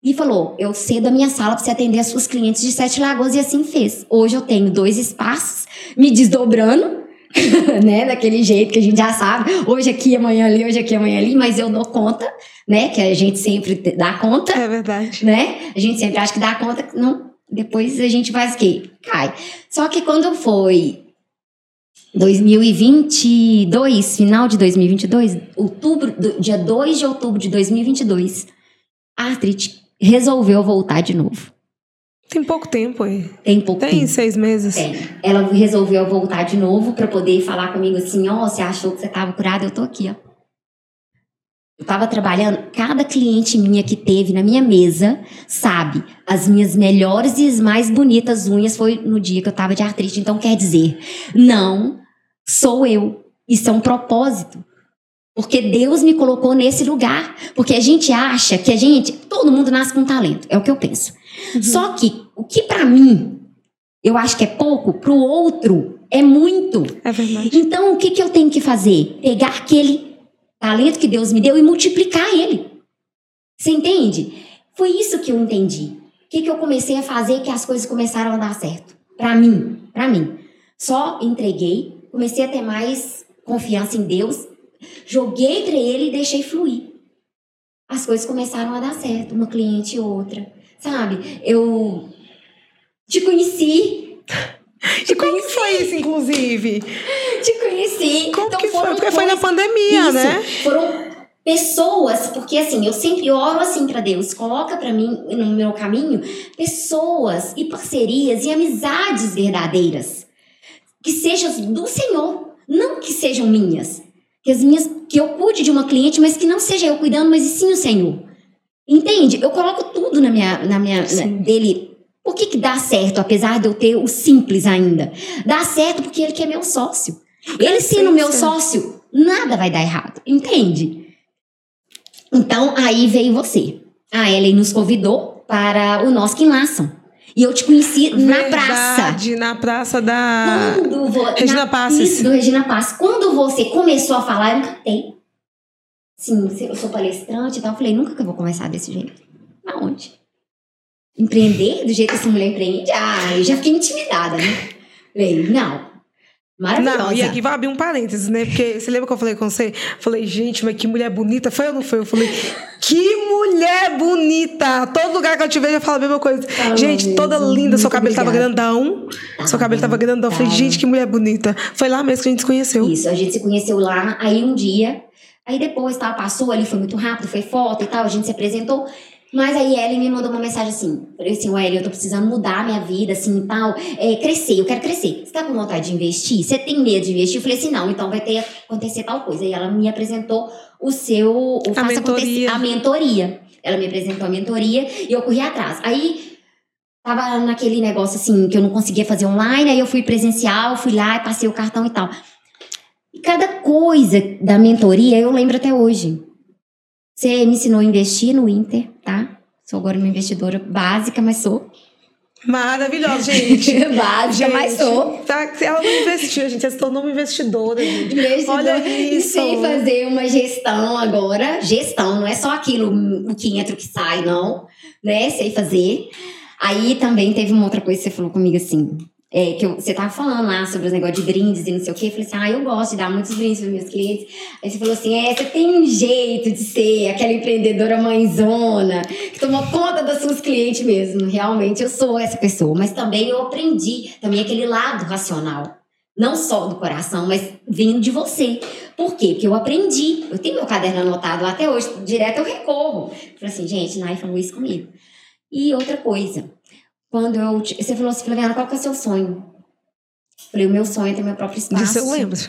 Speaker 2: e falou: Eu cedo a minha sala para você atender as suas clientes de Sete Lagoas, e assim fez. Hoje eu tenho dois espaços, me desdobrando. né, daquele jeito que a gente já sabe, hoje aqui, amanhã ali, hoje aqui, amanhã ali, mas eu dou conta, né, que a gente sempre dá conta,
Speaker 1: É verdade.
Speaker 2: né? A gente sempre acha que dá conta, não. Depois a gente faz o quê? Cai. Só que quando foi 2022, final de 2022, outubro, do- dia 2 de outubro de 2022, a artrite resolveu voltar de novo.
Speaker 1: Tem pouco tempo aí.
Speaker 2: Tem pouco
Speaker 1: Tem
Speaker 2: tempo.
Speaker 1: seis meses.
Speaker 2: Tem. Ela resolveu voltar de novo pra poder falar comigo assim: ó, você achou que você tava curada? Eu tô aqui, ó. Eu tava trabalhando, cada cliente minha que teve na minha mesa sabe, as minhas melhores e as mais bonitas unhas foi no dia que eu tava de artrite. Então quer dizer, não sou eu. Isso é um propósito. Porque Deus me colocou nesse lugar. Porque a gente acha que a gente, todo mundo nasce com talento, é o que eu penso. Só que o que pra mim eu acho que é pouco, pro outro é muito.
Speaker 1: É verdade.
Speaker 2: Então, o que, que eu tenho que fazer? Pegar aquele talento que Deus me deu e multiplicar ele. Você entende? Foi isso que eu entendi. O que, que eu comecei a fazer que as coisas começaram a dar certo? Pra mim, pra mim. Só entreguei, comecei a ter mais confiança em Deus, joguei pra ele e deixei fluir. As coisas começaram a dar certo, uma cliente e outra. Sabe? Eu te conheci,
Speaker 1: E como que foi isso, inclusive?
Speaker 2: te conheci.
Speaker 1: Como
Speaker 2: então
Speaker 1: que foi? Porque foi na
Speaker 2: coisas-
Speaker 1: pandemia,
Speaker 2: Isso,
Speaker 1: né?
Speaker 2: Foram pessoas, porque assim, eu sempre oro assim pra Deus, coloca pra mim no meu caminho pessoas e parcerias e amizades verdadeiras que sejam do Senhor, não que sejam minhas. Que as minhas que eu cuide de uma cliente, mas que não seja eu cuidando, mas sim o Senhor. Entende? Eu coloco tudo na minha na minha na- dele. Por que que dá certo, apesar de eu ter o simples ainda? Dá certo porque ele que é meu sócio. Ele sendo meu sócio, nada vai dar errado, entende? Então, aí veio você. A Ellen nos convidou para o nosso que enlaçam. E eu te conheci na praça.
Speaker 1: Verdade, na praça da.
Speaker 2: Vo...
Speaker 1: Regina. Passes.
Speaker 2: Isso, do Regina Passes. Quando você começou a falar, eu encantei. Sim, eu sou palestrante e tal. Eu falei, nunca que eu vou começar desse jeito. Aonde? Empreender do jeito que essa mulher empreende? Ah, eu já fiquei intimidada, né? Falei, não. Maravilhosa.
Speaker 1: Não, e aqui vai abrir um parênteses, né? Porque você lembra que eu falei com você? Falei, gente, mas que mulher bonita. Foi ou não foi? Eu falei, que mulher bonita! Todo lugar que eu te vejo eu falo a mesma coisa. Gente,
Speaker 2: mesmo.
Speaker 1: toda linda, seu
Speaker 2: Muito
Speaker 1: cabelo tava
Speaker 2: obrigada.
Speaker 1: grandão. seu cabelo tava
Speaker 2: Tava,
Speaker 1: grandão. Eu falei,
Speaker 2: tava.
Speaker 1: gente, que mulher bonita. Foi lá mesmo que a gente se conheceu.
Speaker 2: Isso, a gente se conheceu lá, aí um dia, aí depois, tá, passou ali, foi muito rápido, foi foto e tal, a gente se apresentou. Mas aí Ellen me mandou uma mensagem assim, falei assim, Ellen, eu tô precisando mudar a minha vida, assim, tal, é, crescer, eu quero crescer. Você tá com vontade de investir? Você tem medo de investir? Eu falei assim, não, então vai ter acontecer tal coisa. E ela me apresentou o seu, o
Speaker 1: A mentoria.
Speaker 2: a mentoria. Ela me apresentou a mentoria e eu corri atrás. Aí tava naquele negócio assim, que eu não conseguia fazer online, aí eu fui presencial, fui lá e passei o cartão e tal. E cada coisa da mentoria eu lembro até hoje. Você me ensinou a investir no Inter, tá? Sou agora uma investidora básica, mas sou.
Speaker 1: Maravilhosa, gente.
Speaker 2: básica, mas sou.
Speaker 1: Tá, ela não investiu, gente. Ela se tornou uma investidora, gente.
Speaker 2: Investidora.
Speaker 1: Olha
Speaker 2: E
Speaker 1: isso.
Speaker 2: sei fazer uma gestão agora. Gestão, não é só aquilo, o que entra, o que sai, não. Né? Sei fazer. Aí também teve uma outra coisa que você falou comigo assim. É, que eu- você tava falando lá sobre os negócios de brindes e não sei o quê. Eu falei assim, ah, eu gosto de dar muitos brindes para meus clientes. Aí você falou assim, é, você tem um jeito de ser aquela empreendedora mãezona, que toma conta das suas clientes mesmo. Realmente, eu sou essa pessoa. Mas também eu aprendi também aquele lado racional. Não só do coração, mas vindo de você. Por quê? Porque eu aprendi. Eu tenho meu caderno anotado lá até hoje. Direto eu recorro. Falei assim, gente, Nai falou isso comigo. E outra coisa. Quando eu... Você falou assim, Flaviana, qual que é o seu sonho? Falei, o meu sonho é ter meu próprio espaço.
Speaker 1: Disso eu lembro.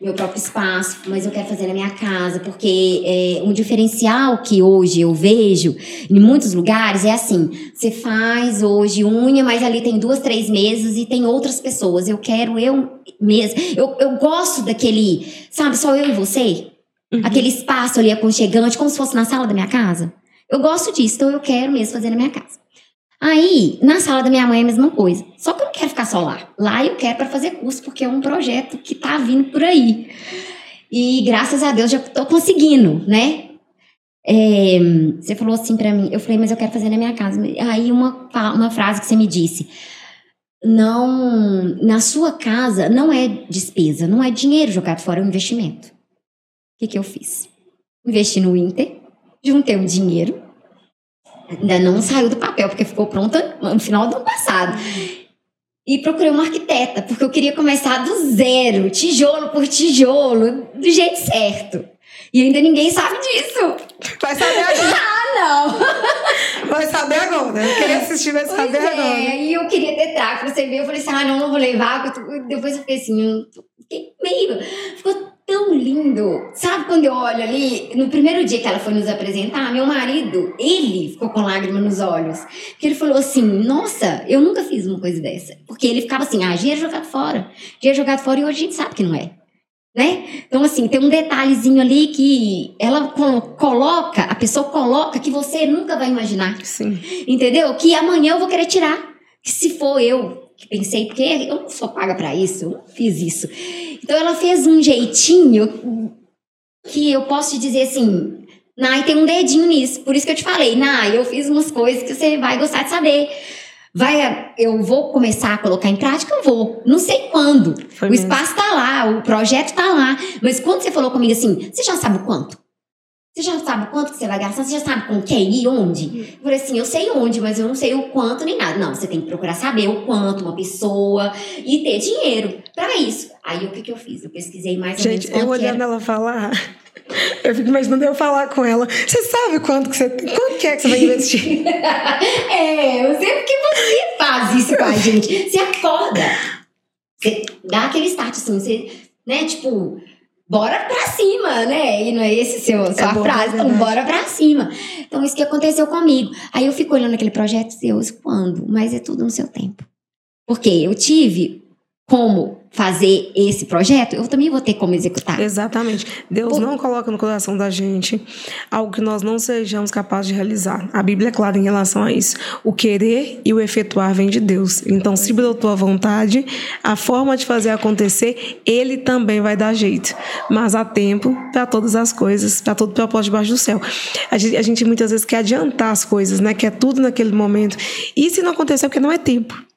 Speaker 2: Meu próprio espaço, mas eu quero fazer na minha casa, porque é, um diferencial que hoje eu vejo em muitos lugares é assim: você faz hoje unha, mas ali tem duas, três meses e tem outras pessoas. Eu quero eu mesma. Eu, eu gosto daquele, sabe, só eu e você?
Speaker 1: Uhum.
Speaker 2: Aquele espaço ali aconchegante, como se fosse na sala da minha casa. Eu gosto disso, então eu quero mesmo fazer na minha casa. Aí, na sala da minha mãe é a mesma coisa. Só que eu não quero ficar só lá. Lá eu quero para fazer curso, porque é um projeto que tá vindo por aí. E graças a Deus já tô conseguindo, né? É, você falou assim pra mim, eu falei, mas eu quero fazer na minha casa. Aí uma, uma frase que você me disse. Não, na sua casa não é despesa, não é dinheiro jogado fora, é um investimento. O que, que eu fiz? Investi no Inter, juntei um dinheiro, ainda não saiu do papel, porque ficou pronta no final do ano passado. E procurei uma arquiteta, porque eu queria começar do zero, tijolo por tijolo, do jeito certo. E ainda ninguém sabe disso.
Speaker 1: Vai saber agora.
Speaker 2: Ah, não!
Speaker 1: Vai saber agora. Quem assistir vai
Speaker 2: Pois
Speaker 1: saber
Speaker 2: é,
Speaker 1: agora.
Speaker 2: e eu queria ter trago pra você ver. Eu falei assim, ah, não, não vou levar. Depois eu fiquei assim, eu fiquei meio... Ficou tão lindo. Sabe quando eu olho ali, no primeiro dia que ela foi nos apresentar, meu marido, ele ficou com lágrima nos olhos. Porque ele falou assim, nossa, eu nunca fiz uma coisa dessa. Porque ele ficava assim, ah, dinheiro jogado fora. Dinheiro jogado fora e hoje a gente sabe que não é. Né? Então, assim, tem um detalhezinho ali que ela colo- coloca, a pessoa coloca que você nunca vai imaginar.
Speaker 1: Sim.
Speaker 2: Entendeu? Que amanhã eu vou querer tirar. Que se for eu que pensei, porque eu não sou paga pra isso, eu não fiz isso. Então ela fez um jeitinho que eu posso te dizer assim, Nai tem um dedinho nisso. Por isso que eu te falei, Nai, eu fiz umas coisas que você vai gostar de saber. Vai, eu vou começar a colocar em prática, eu vou. Não sei quando.
Speaker 1: Foi
Speaker 2: o
Speaker 1: mesmo.
Speaker 2: espaço tá lá, o projeto tá lá. Mas quando você falou comigo assim, você já sabe o quanto? Você já sabe o quanto que você vai gastar? Você já sabe com quem e onde? Eu falei assim, eu sei onde, mas eu não sei o quanto nem nada. Não, você tem que procurar saber o quanto uma pessoa e ter dinheiro pra isso. Aí o que, que eu fiz? Eu pesquisei mais ou
Speaker 1: Gente,
Speaker 2: menos
Speaker 1: eu olhando ela falar, eu fico imaginando eu falar com ela. Você sabe quanto que você. Quanto que é que você vai investir?
Speaker 2: É, eu sei porque você faz isso com a gente. Você acorda. Você dá aquele start assim, você, né, tipo, bora pra cima, né? E não é esse seu, sua
Speaker 1: boa,
Speaker 2: frase,
Speaker 1: é
Speaker 2: então bora pra cima. Então, isso que aconteceu comigo. Aí eu fico olhando aquele projeto, Deus, quando? Mas é tudo no seu tempo. Porque eu tive como fazer esse projeto, eu também vou ter como executar.
Speaker 1: Exatamente. Deus
Speaker 2: Pô.
Speaker 1: não coloca no coração da gente algo que nós não sejamos capazes de realizar. A Bíblia é clara em relação a isso. O querer e o efetuar vem de Deus. Então, se brotou a vontade, a forma de fazer acontecer, Ele também vai dar jeito. Mas há tempo para todas as coisas, para todo propósito debaixo do céu. A gente, a gente muitas vezes quer adiantar as coisas, né? Quer tudo naquele momento. E se não acontecer, é porque não é tempo.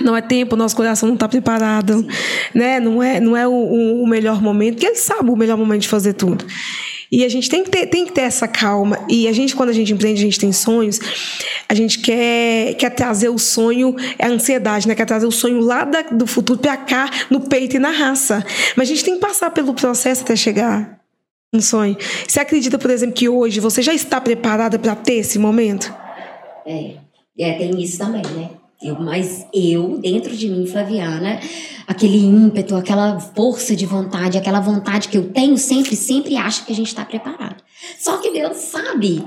Speaker 1: Não é tempo, nosso coração não está preparado, né? Não é, não é o, o, melhor momento, porque ele sabe o melhor momento de fazer tudo. E a gente tem que, ter, tem que ter essa calma. E a gente, quando a gente empreende, a gente tem sonhos, a gente quer, quer trazer o sonho, é a ansiedade, né? Quer trazer o sonho lá da, do futuro para cá, no peito e na raça. Mas a gente tem que passar pelo processo até chegar no sonho. Você acredita, por exemplo, que hoje você já está preparada para ter esse momento?
Speaker 2: É, é, tem isso também, né? Eu, mas eu, dentro de mim, Flaviana, aquele ímpeto, aquela força de vontade, aquela vontade que eu tenho sempre, sempre acho que a gente está preparado. Só que Deus sabe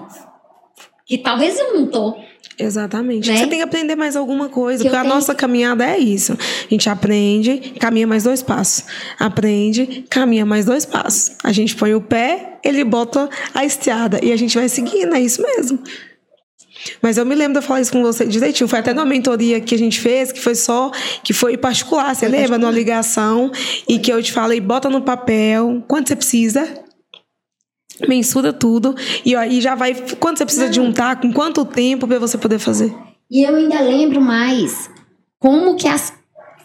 Speaker 2: que talvez eu não tô.
Speaker 1: Exatamente. Né? Você tem que aprender mais alguma coisa, que porque a tenho... nossa caminhada é isso. A gente aprende, caminha mais dois passos. Aprende, caminha mais dois passos. A gente põe o pé, ele bota a estrada e a gente vai seguindo, é isso mesmo. Mas eu me lembro de eu falar isso com você direitinho. Foi até numa mentoria que a gente fez, que foi só, que foi particular. Você foi lembra? Particular. Numa ligação. E que eu te falei, bota no papel quanto você precisa. Mensura tudo. E aí já vai. Quanto você precisa Não. juntar, com quanto tempo para você poder fazer.
Speaker 2: E eu ainda lembro mais como que as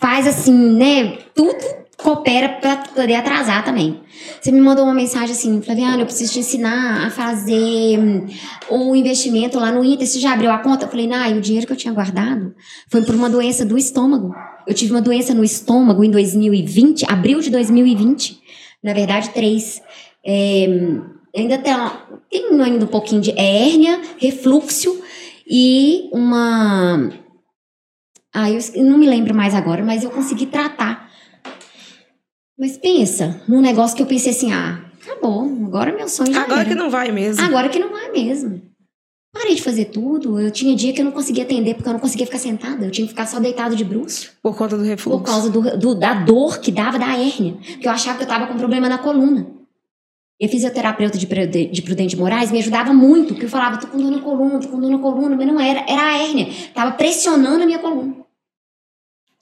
Speaker 2: faz assim, né? Tudo coopera para poder atrasar também. Você me mandou uma mensagem assim, Flaviana, eu preciso te ensinar a fazer o um investimento lá no Inter. Você já abriu a conta? Eu falei, nah, e o dinheiro que eu tinha guardado foi por uma doença do estômago. Eu tive uma doença no estômago em 2020, abril de 2020. Na verdade, três. É, ainda tem, tem ainda um pouquinho de hérnia, refluxo e uma. Ah, eu não me lembro mais agora, mas eu consegui tratar mas pensa, num negócio que eu pensei assim, ah, acabou, agora meu sonho já
Speaker 1: Agora
Speaker 2: era.
Speaker 1: que não vai mesmo.
Speaker 2: Agora que não vai mesmo. Parei de fazer tudo. Eu tinha dia que eu não conseguia atender porque eu não conseguia ficar sentada. Eu tinha que ficar só deitado de bruxo.
Speaker 1: Por conta do refluxo?
Speaker 2: Por causa do, do, da dor que dava da hérnia. Porque eu achava que eu tava com problema na coluna. E a fisioterapeuta de, de Prudente Moraes me ajudava muito. Porque eu falava, tô com dor na coluna, tô com dor na coluna. Mas não era, era a hérnia. Tava pressionando a minha coluna.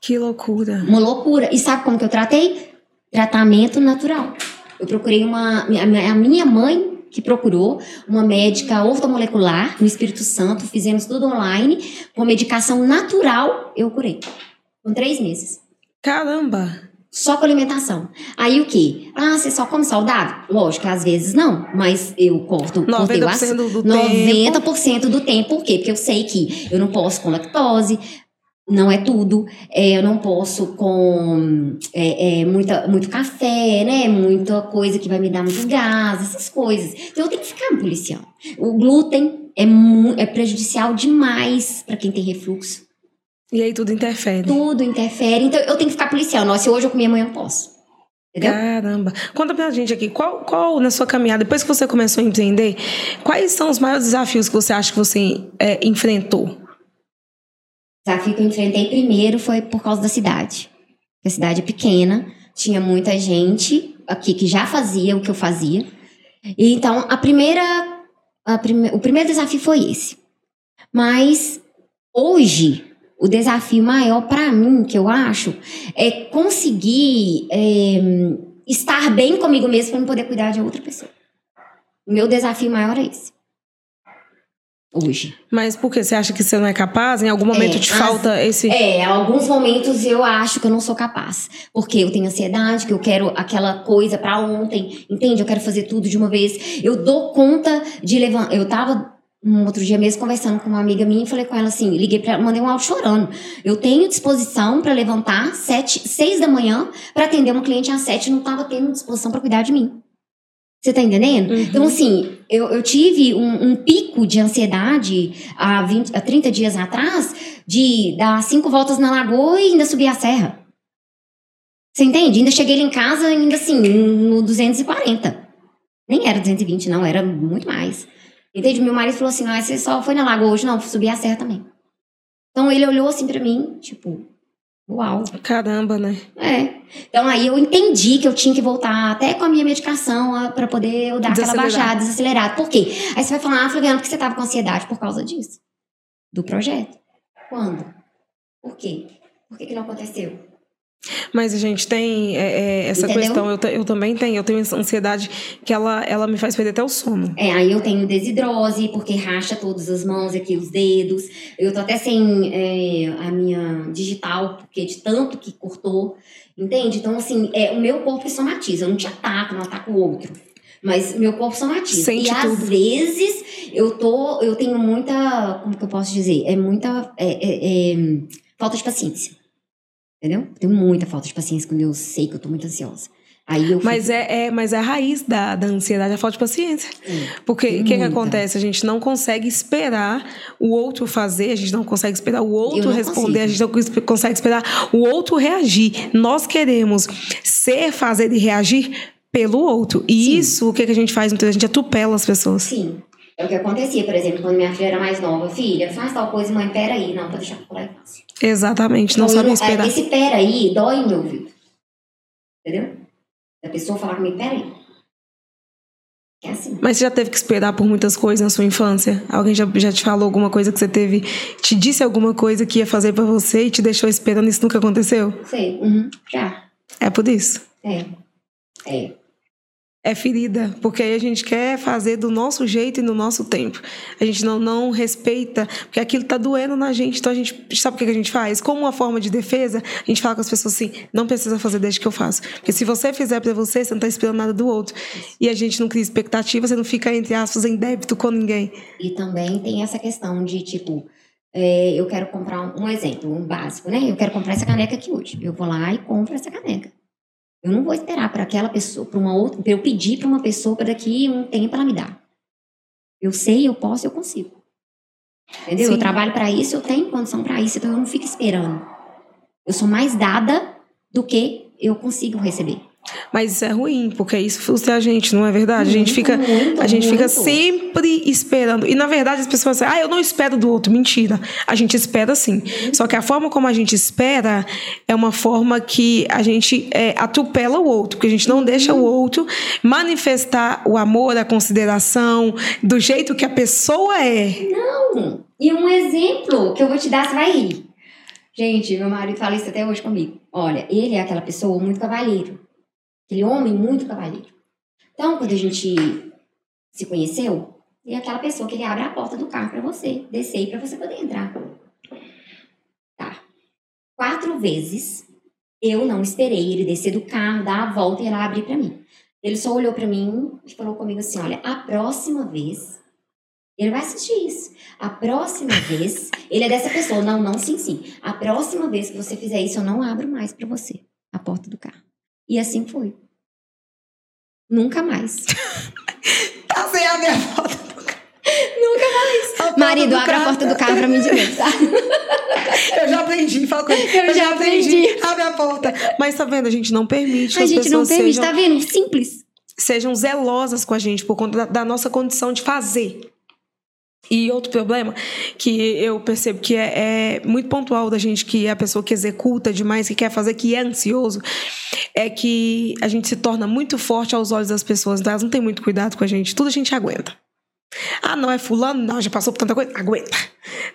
Speaker 1: Que loucura.
Speaker 2: Uma loucura. E sabe como que eu tratei? Tratamento natural. Eu procurei uma. A minha mãe que procurou uma médica ortomolecular no Espírito Santo, fizemos tudo online, com medicação natural, eu curei. Com três meses.
Speaker 1: Caramba!
Speaker 2: Só com alimentação. Aí o que? Ah, você só come saudável? Lógico, às vezes não, mas eu corto, 90%
Speaker 1: cortei o
Speaker 2: aço,
Speaker 1: do
Speaker 2: 90% tempo. do tempo. Por quê? Porque eu sei que eu não posso com lactose, não é tudo. É, eu não posso com é, é, muita, muito café, né? Muita coisa que vai me dar muito gás, essas coisas. Então eu tenho que ficar me policiando. O glúten é, é prejudicial demais para quem tem refluxo.
Speaker 1: E aí tudo interfere.
Speaker 2: Tudo interfere. Então eu tenho que ficar policiando. Nossa, se hoje eu comer amanhã eu posso. Entendeu?
Speaker 1: Caramba. Conta pra gente aqui, qual, qual na sua caminhada, depois que você começou a empreender, quais são os maiores desafios que você acha que você é, enfrentou?
Speaker 2: desafio que eu enfrentei primeiro foi por causa da cidade. A cidade é pequena, tinha muita gente aqui que já fazia o que eu fazia. E então, a primeira, a prime, o primeiro desafio foi esse. Mas hoje, o desafio maior para mim, que eu acho, é conseguir é, estar bem comigo mesmo para poder cuidar de outra pessoa. O meu desafio maior é esse hoje.
Speaker 1: Mas por que? Você acha que você não é capaz? Em algum momento é, te as, falta esse.
Speaker 2: É, em alguns momentos eu acho que eu não sou capaz. Porque eu tenho ansiedade, que eu quero aquela coisa para ontem, entende? Eu quero fazer tudo de uma vez. Eu dou conta de levantar. Eu tava um outro dia mesmo conversando com uma amiga minha e falei com ela assim, liguei para mandei um áudio chorando. Eu tenho disposição para levantar sete, seis da manhã para atender uma cliente às sete, não tava tendo disposição para cuidar de mim. Você tá entendendo? Uhum. Então, assim, eu, eu tive um, um, pico de ansiedade há, 20, há 30 dias atrás de dar cinco voltas na lagoa e ainda subir a serra. Você entende? Ainda cheguei lá em casa, ainda assim, no 240. Nem era 220, não, era muito mais. Entende? Meu marido falou assim: ah, você só foi na lagoa hoje? Não, subir a serra também. Então ele olhou assim para mim, tipo, Uau.
Speaker 1: Caramba, né?
Speaker 2: É. Então aí eu entendi que eu tinha que voltar até com a minha medicação para poder eu dar aquela baixada, desacelerar. Por quê? Aí você vai falar, ah, Flaviana, por que você tava com ansiedade? Por causa disso. Do projeto. Quando? Por quê? Por que, que não aconteceu?
Speaker 1: Mas a gente tem é, é, essa
Speaker 2: Entendeu?
Speaker 1: questão, eu, eu também tenho, eu tenho essa ansiedade que ela, ela me faz perder até o sono.
Speaker 2: É, aí eu tenho desidrose, porque racha todas as mãos aqui, os dedos. Eu tô até sem é, a minha digital, porque de tanto que cortou. Entende? Então, assim, é, o meu corpo somatiza. Eu não te ataco, não ataco o outro. Mas meu corpo somatiza.
Speaker 1: Sente
Speaker 2: e às
Speaker 1: tudo.
Speaker 2: vezes eu tô. Eu tenho muita. Como que eu posso dizer? É muita. é, é, é, falta de paciência. Entendeu? Eu tenho muita falta de paciência quando eu sei que eu tô muito ansiosa. Aí eu
Speaker 1: Mas
Speaker 2: fico-
Speaker 1: é, é, mas é a raiz da, da ansiedade, a falta de paciência.
Speaker 2: Hum,
Speaker 1: Porque o que, que acontece? A gente não consegue esperar o outro fazer, a gente não consegue esperar o outro responder,
Speaker 2: consigo.
Speaker 1: a gente não cons- consegue esperar o outro reagir. Nós queremos ser, fazer e reagir pelo outro. E
Speaker 2: Sim.
Speaker 1: isso, o que, que a gente faz? Vezes a gente atropela as pessoas.
Speaker 2: Sim. É o que acontecia, por exemplo, quando minha filha era mais nova. Filha, faz tal coisa, mãe, peraí. Não, pode deixar pra lá e faço.
Speaker 1: Exatamente, não
Speaker 2: Então,
Speaker 1: sabem
Speaker 2: eu
Speaker 1: esperar.
Speaker 2: Esse peraí dói no meu ouvido. Entendeu? A pessoa falar comigo, peraí. É assim.
Speaker 1: Mas você já teve que esperar por muitas coisas na sua infância? Alguém já, já te falou alguma coisa que você teve, te disse alguma coisa que ia fazer pra você e te deixou esperando e isso nunca aconteceu?
Speaker 2: Sei. Uhum. Já.
Speaker 1: É por isso.
Speaker 2: É. É.
Speaker 1: É ferida, porque aí a gente quer fazer do nosso jeito e no nosso tempo. A gente não, não respeita, porque aquilo tá doendo na gente. Então a gente sabe o que a gente faz? Como uma forma de defesa, a gente fala com as pessoas assim: não precisa fazer desde que eu faço. Porque se você fizer pra você, você não tá esperando nada do outro. E a gente não cria expectativa, você não fica, entre aspas, em débito com ninguém.
Speaker 2: E também tem essa questão de, tipo, é, eu quero comprar um, um exemplo, um básico, né? Eu quero comprar essa caneca aqui hoje. Eu vou lá e compro essa caneca. Eu não vou esperar para aquela pessoa, para uma outra, para eu pedir para uma pessoa para daqui um tempo ela me dar. Eu sei, eu posso, eu consigo. Entendeu?
Speaker 1: Sim.
Speaker 2: Eu trabalho para isso, eu tenho condição para isso, então eu não fico esperando. Eu sou mais dada do que eu consigo receber.
Speaker 1: Mas isso é ruim, porque isso frustra a gente, não é verdade? a gente
Speaker 2: Muito,
Speaker 1: fica,
Speaker 2: muito,
Speaker 1: a gente fica
Speaker 2: muito.
Speaker 1: sempre esperando. E na verdade as pessoas dizem, ah, eu não espero do outro. Mentira. A gente espera sim. Só que a forma como a gente espera é uma forma que a gente é, atropela o outro, porque a gente não deixa o outro manifestar o amor, a consideração, do jeito que a pessoa é.
Speaker 2: Não! E um exemplo que eu vou te dar, você vai rir. Gente, meu marido fala isso até hoje comigo. Olha, ele é aquela pessoa muito cavalheiro. Aquele homem muito cavalheiro. Então, quando a gente se conheceu, ele é aquela pessoa que ele abre a porta do carro pra você descer pra você poder entrar. Tá. Quatro vezes eu não esperei ele descer do carro, dar a volta e ela abrir pra mim. Ele só olhou pra mim e falou comigo assim: olha, a próxima vez ele vai assistir isso. A próxima vez, ele é dessa pessoa. Não, não, sim, sim. A próxima vez que você fizer isso, eu não abro mais pra você a porta do carro. E assim foi. Nunca mais.
Speaker 1: Tá sem a minha foto.
Speaker 2: Nunca mais. Marido, abre a porta do carro pra mim de novo, tá?
Speaker 1: Eu já aprendi, fala com ele.
Speaker 2: Eu já aprendi.
Speaker 1: Abre a porta. Mas tá vendo? A gente não permite que
Speaker 2: A
Speaker 1: as
Speaker 2: gente não permite,
Speaker 1: sejam
Speaker 2: tá vendo? Simples.
Speaker 1: sejam zelosas com a gente por conta da, da nossa condição de fazer. E outro problema que eu percebo que é, é muito pontual da gente, que é a pessoa que executa demais, que quer fazer, que é ansioso, é que a gente se torna muito forte aos olhos das pessoas. Então elas não têm muito cuidado com a gente. Tudo a gente aguenta. Ah, não, é fulano? Não, já passou por tanta coisa. Aguenta.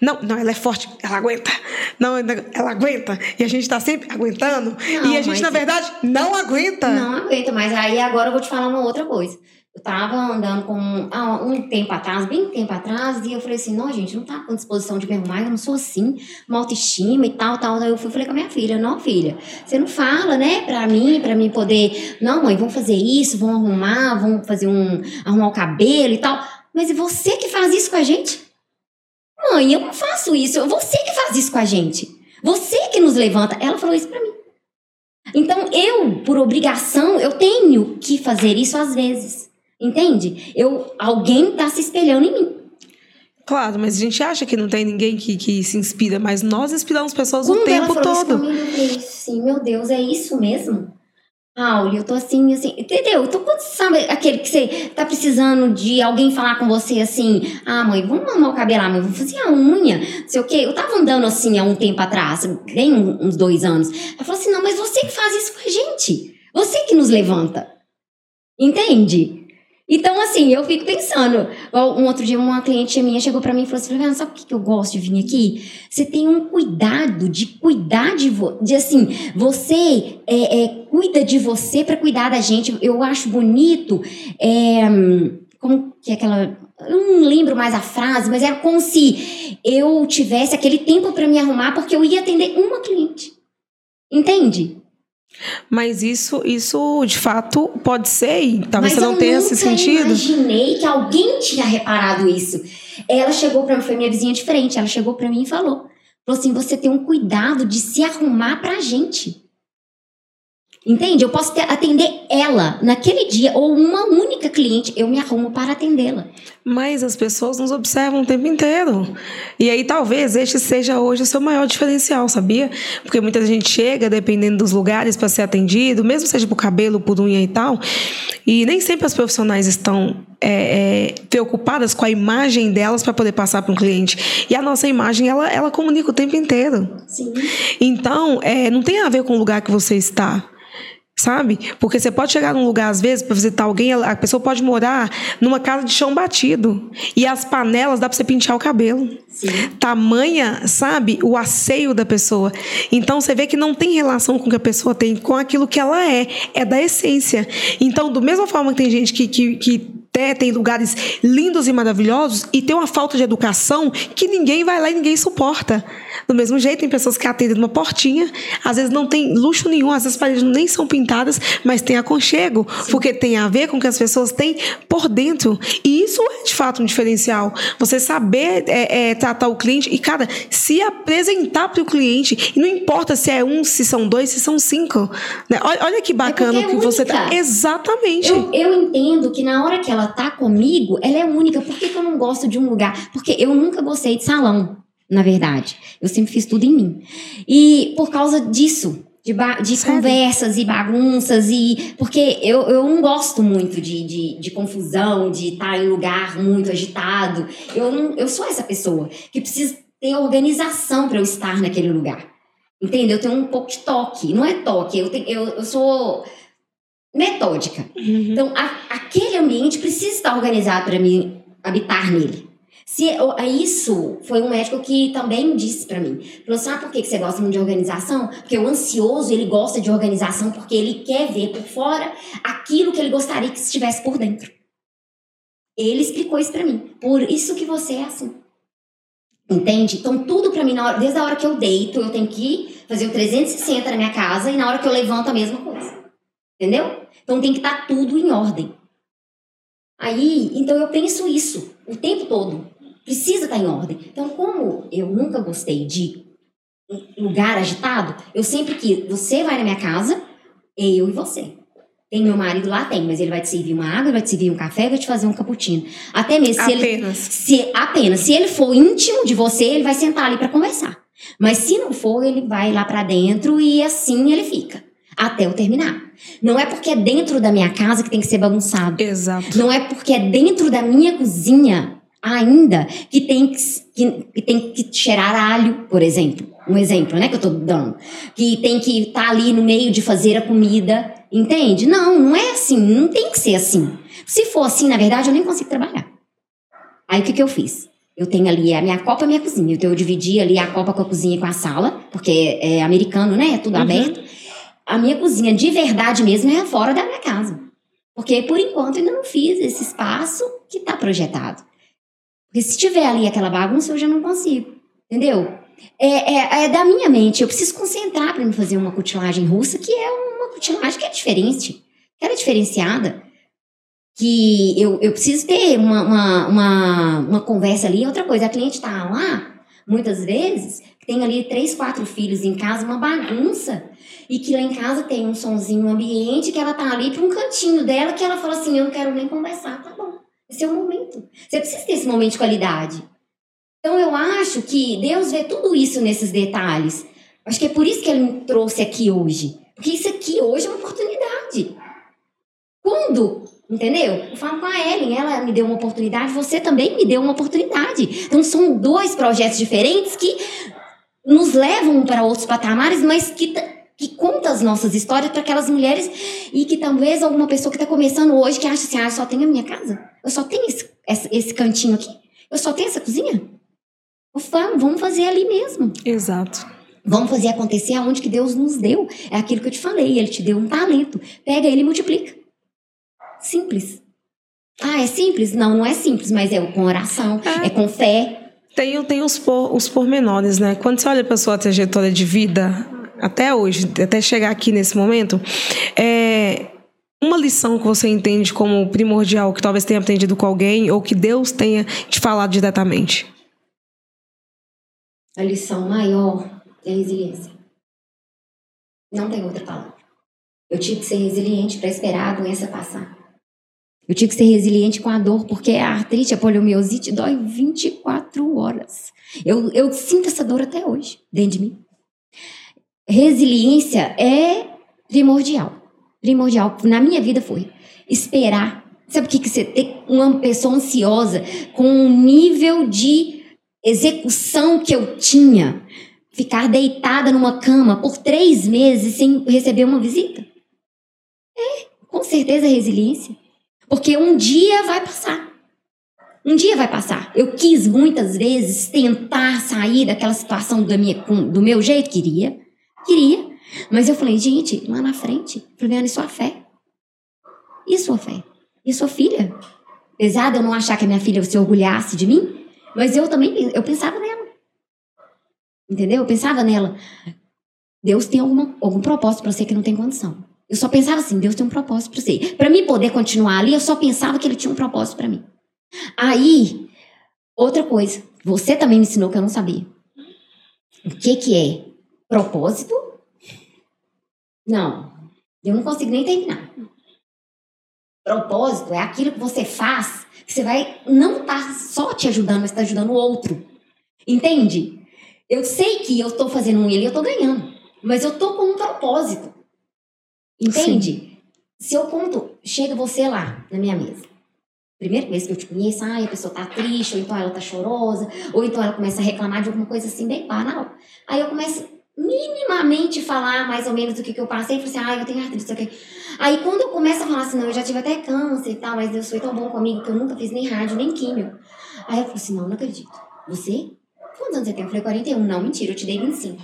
Speaker 1: Não, não, ela é forte. Ela aguenta. Não, ela aguenta. E a gente tá sempre aguentando.
Speaker 2: Não,
Speaker 1: e a gente, na verdade, não aguenta.
Speaker 2: Não aguento, mas aí agora eu vou te falar uma outra coisa. Eu tava andando com ah, um tempo atrás, bem tempo atrás, e eu falei assim, não, gente, não tá com disposição de me arrumar, eu não sou assim, uma autoestima e tal, tal. Aí eu fui falei com a minha filha, não, filha, você não fala, né, pra mim, pra mim poder, não, mãe, vamos fazer isso, vamos arrumar, vamos fazer um, arrumar o cabelo e tal. Mas é você que faz isso com a gente? Mãe, eu não faço isso, você que faz isso com a gente. Você que nos levanta. Ela falou isso pra mim. Então, eu, por obrigação, eu tenho que fazer isso às vezes. Entende? Eu, alguém tá se espelhando em mim.
Speaker 1: Claro, mas a gente acha que não tem ninguém que, que se inspira, mas nós inspiramos pessoas o
Speaker 2: Quando ela
Speaker 1: tempo
Speaker 2: falou isso
Speaker 1: todo.
Speaker 2: comigo, eu falei assim, meu Deus, é isso mesmo? Raul, eu tô assim, assim, entendeu? Então, quando sabe aquele que você tá precisando de alguém falar com você assim, ah, mãe, vamos arrumar o cabelo, ah, mãe, vamos fazer a unha, não sei o quê. Eu tava andando assim há um tempo atrás, bem uns dois anos. Ela falou assim, não, mas você que faz isso com a gente. Você que nos levanta. Entende? Então, assim, eu fico pensando. Um outro dia, uma cliente minha chegou para mim e falou assim: Flaviana, sabe por que eu gosto de vir aqui? Você tem um cuidado de cuidar de você. De assim, você é, é, cuida de você para cuidar da gente. Eu acho bonito. É, como que é aquela. Eu não lembro mais a frase, mas era como se eu tivesse aquele tempo para me arrumar porque eu ia atender uma cliente. Entende?
Speaker 1: Mas isso, isso de fato pode ser, e talvez Mas você não tenha esse sentido. Eu
Speaker 2: imaginei que alguém tinha reparado isso. Ela chegou para mim, foi minha vizinha de frente, ela chegou para mim e falou: falou assim, você tem um cuidado de se arrumar pra gente. Entende? Eu posso ter, atender ela naquele dia, ou uma única cliente, eu me arrumo para atendê-la.
Speaker 1: Mas as pessoas nos observam o tempo inteiro. E aí talvez este seja hoje o seu maior diferencial, sabia? Porque muita gente chega, dependendo dos lugares, para ser atendido, mesmo seja por cabelo, por unha e tal, e nem sempre as profissionais estão é, é, preocupadas com a imagem delas para poder passar para um cliente. E a nossa imagem, ela, ela comunica o tempo inteiro.
Speaker 2: Sim.
Speaker 1: Então, é, não tem a ver com o lugar que você está sabe? Porque você pode chegar num lugar, às vezes, para visitar alguém, a pessoa pode morar numa casa de chão batido. E as panelas dá para você pintar o cabelo.
Speaker 2: Sim.
Speaker 1: Tamanha, sabe, o asseio da pessoa. Então você vê que não tem relação com o que a pessoa tem, com aquilo que ela é. É da essência. Então, do mesma forma que tem gente que, que, que tem lugares lindos e maravilhosos e tem uma falta de educação que ninguém vai lá e ninguém suporta. Do mesmo jeito, tem pessoas que atendem numa portinha, às vezes não tem luxo nenhum, às vezes as paredes nem são pintadas, mas tem aconchego, Sim. porque tem a ver com o que as pessoas têm por dentro. E isso é de fato um diferencial. Você saber é, é, tratar o cliente e, cara, se apresentar para o cliente, e não importa se é um, se são dois, se são cinco. Né? Olha, olha, que bacana é que você tá. Exatamente.
Speaker 2: Eu, eu entendo que na hora que ela tá comigo, ela é única. Por que, que eu não gosto de um lugar? Porque eu nunca gostei de salão, na verdade. Eu sempre fiz tudo em mim. E por causa disso, de, de conversas e bagunças e porque eu, eu não gosto muito de, de, de confusão, de estar em lugar muito agitado. Eu não, eu sou essa pessoa que precisa ter organização para eu estar naquele lugar. Entendeu? Eu tenho um pouco de toque. Não é toque, eu, tenho, eu, eu sou metódica. Uhum. Então, a, aquele ambiente precisa estar organizado para mim habitar nele. Se isso foi um médico que também disse para mim. Falou assim: ah, por que você gosta muito de organização? Porque o ansioso ele gosta de organização porque ele quer ver por fora aquilo que ele gostaria que estivesse por dentro. Ele explicou isso para mim. Por isso que você é assim. Entende? Então, tudo para mim, hora, desde a hora que eu deito, eu tenho que fazer o 360 na minha casa e na hora que eu levanto, a mesma coisa. Entendeu? Então tem que estar tá tudo em ordem. Aí, então eu penso isso o tempo todo. Precisa estar tá em ordem. Então, como eu nunca gostei de lugar agitado, eu sempre que você vai na minha casa, eu e você. Tem meu marido lá? Tem, mas ele vai te servir uma água, vai te servir um café, vai te fazer um cappuccino. Até mesmo se
Speaker 1: apenas.
Speaker 2: ele. Se, apenas. Se ele for íntimo de você, ele vai sentar ali para conversar. Mas se não for, ele vai lá para dentro e assim ele fica até eu terminar. Não é porque é dentro da minha casa que tem que ser bagunçado.
Speaker 1: Exato.
Speaker 2: Não é porque é dentro da minha cozinha ainda que tem que, que, que tem que cheirar alho, por exemplo. Um exemplo, né, que eu tô dando. Que tem que estar tá ali no meio de fazer a comida, entende? Não, não é assim, não tem que ser assim. Se for assim, na verdade, eu nem consigo trabalhar. Aí o que que eu fiz? Eu tenho ali a minha copa e a minha cozinha. Então eu dividi ali a copa com a cozinha e com a sala, porque é americano, né? É tudo uhum. aberto a minha cozinha de verdade mesmo é fora da minha casa. Porque por enquanto ainda não fiz esse espaço que está projetado. Porque se tiver ali aquela bagunça, eu já não consigo. Entendeu? É, é, é da minha mente. Eu preciso concentrar para me fazer uma cutilagem russa, que é uma cutilagem que é diferente. Que ela é diferenciada. Que eu, eu preciso ter uma, uma, uma, uma conversa ali. Outra coisa, a cliente está lá, muitas vezes, tem ali três, quatro filhos em casa, uma bagunça. E que lá em casa tem um sonzinho um ambiente que ela tá ali para um cantinho dela que ela fala assim: Eu não quero nem conversar. Tá bom, esse é o momento. Você precisa ter esse momento de qualidade. Então eu acho que Deus vê tudo isso nesses detalhes. Acho que é por isso que ele me trouxe aqui hoje. Porque isso aqui hoje é uma oportunidade. Quando Entendeu? Eu falo com a Ellen, ela me deu uma oportunidade, você também me deu uma oportunidade. Então são dois projetos diferentes que nos levam para outros patamares, mas que que conta as nossas histórias para aquelas mulheres e que talvez alguma pessoa que está começando hoje que acha assim, ah, eu só tenho a minha casa, eu só tenho esse, esse cantinho aqui, eu só tenho essa cozinha. Vamos fazer ali mesmo.
Speaker 1: Exato.
Speaker 2: Vamos fazer acontecer aonde que Deus nos deu. É aquilo que eu te falei, Ele te deu um talento. Pega ele e multiplica. Simples. Ah, é simples? Não, não é simples, mas é com oração, é, é com fé.
Speaker 1: Tem, tem os, por, os pormenores, né? Quando você olha para sua trajetória de vida, até hoje, até chegar aqui nesse momento, é uma lição que você entende como primordial, que talvez tenha aprendido com alguém, ou que Deus tenha te falado diretamente?
Speaker 2: A lição maior é resiliência. Não tem outra palavra. Eu tive que ser resiliente para esperar a doença passar. Eu tive que ser resiliente com a dor, porque a artrite, a poliomielite, dói 24 horas. Eu, eu sinto essa dor até hoje, dentro de mim. Resiliência é primordial. Primordial. Na minha vida foi. Esperar. Sabe o que, que você tem? Uma pessoa ansiosa, com um nível de execução que eu tinha. Ficar deitada numa cama por três meses sem receber uma visita. É, com certeza resiliência. Porque um dia vai passar. Um dia vai passar. Eu quis muitas vezes tentar sair daquela situação do, minha, do meu jeito, queria, queria. Mas eu falei, gente, lá na frente, Juliana, e sua fé? E sua fé? E sua filha? Apesar de eu não achar que a minha filha se orgulhasse de mim, mas eu também eu pensava nela. Entendeu? Eu pensava nela. Deus tem alguma, algum propósito para você que não tem condição. Eu só pensava assim, Deus tem um propósito para você. Para mim poder continuar ali, eu só pensava que ele tinha um propósito para mim. Aí, outra coisa, você também me ensinou que eu não sabia. O que que é propósito? Não, eu não consigo nem terminar. Propósito é aquilo que você faz, que você vai não tá só te ajudando, mas está ajudando o outro. Entende? Eu sei que eu estou fazendo um ele, eu estou ganhando, mas eu estou com um propósito. Entende? Sim. Se eu conto, chega você lá na minha mesa. Primeira vez que eu te conheço, ai, a pessoa tá triste, ou então ela tá chorosa, ou então ela começa a reclamar de alguma coisa assim bem banal. Aí eu começo minimamente falar mais ou menos do que, que eu passei, e falo assim, ah, eu tenho artrite, ok. Aí quando eu começo a falar assim, não, eu já tive até câncer e tal, mas Deus foi tão bom comigo que eu nunca fiz nem rádio, nem químio. Aí eu falo assim, não, não acredito. Você? Quantos anos você tem? Eu falei, 41. Não, mentira, eu te dei 25.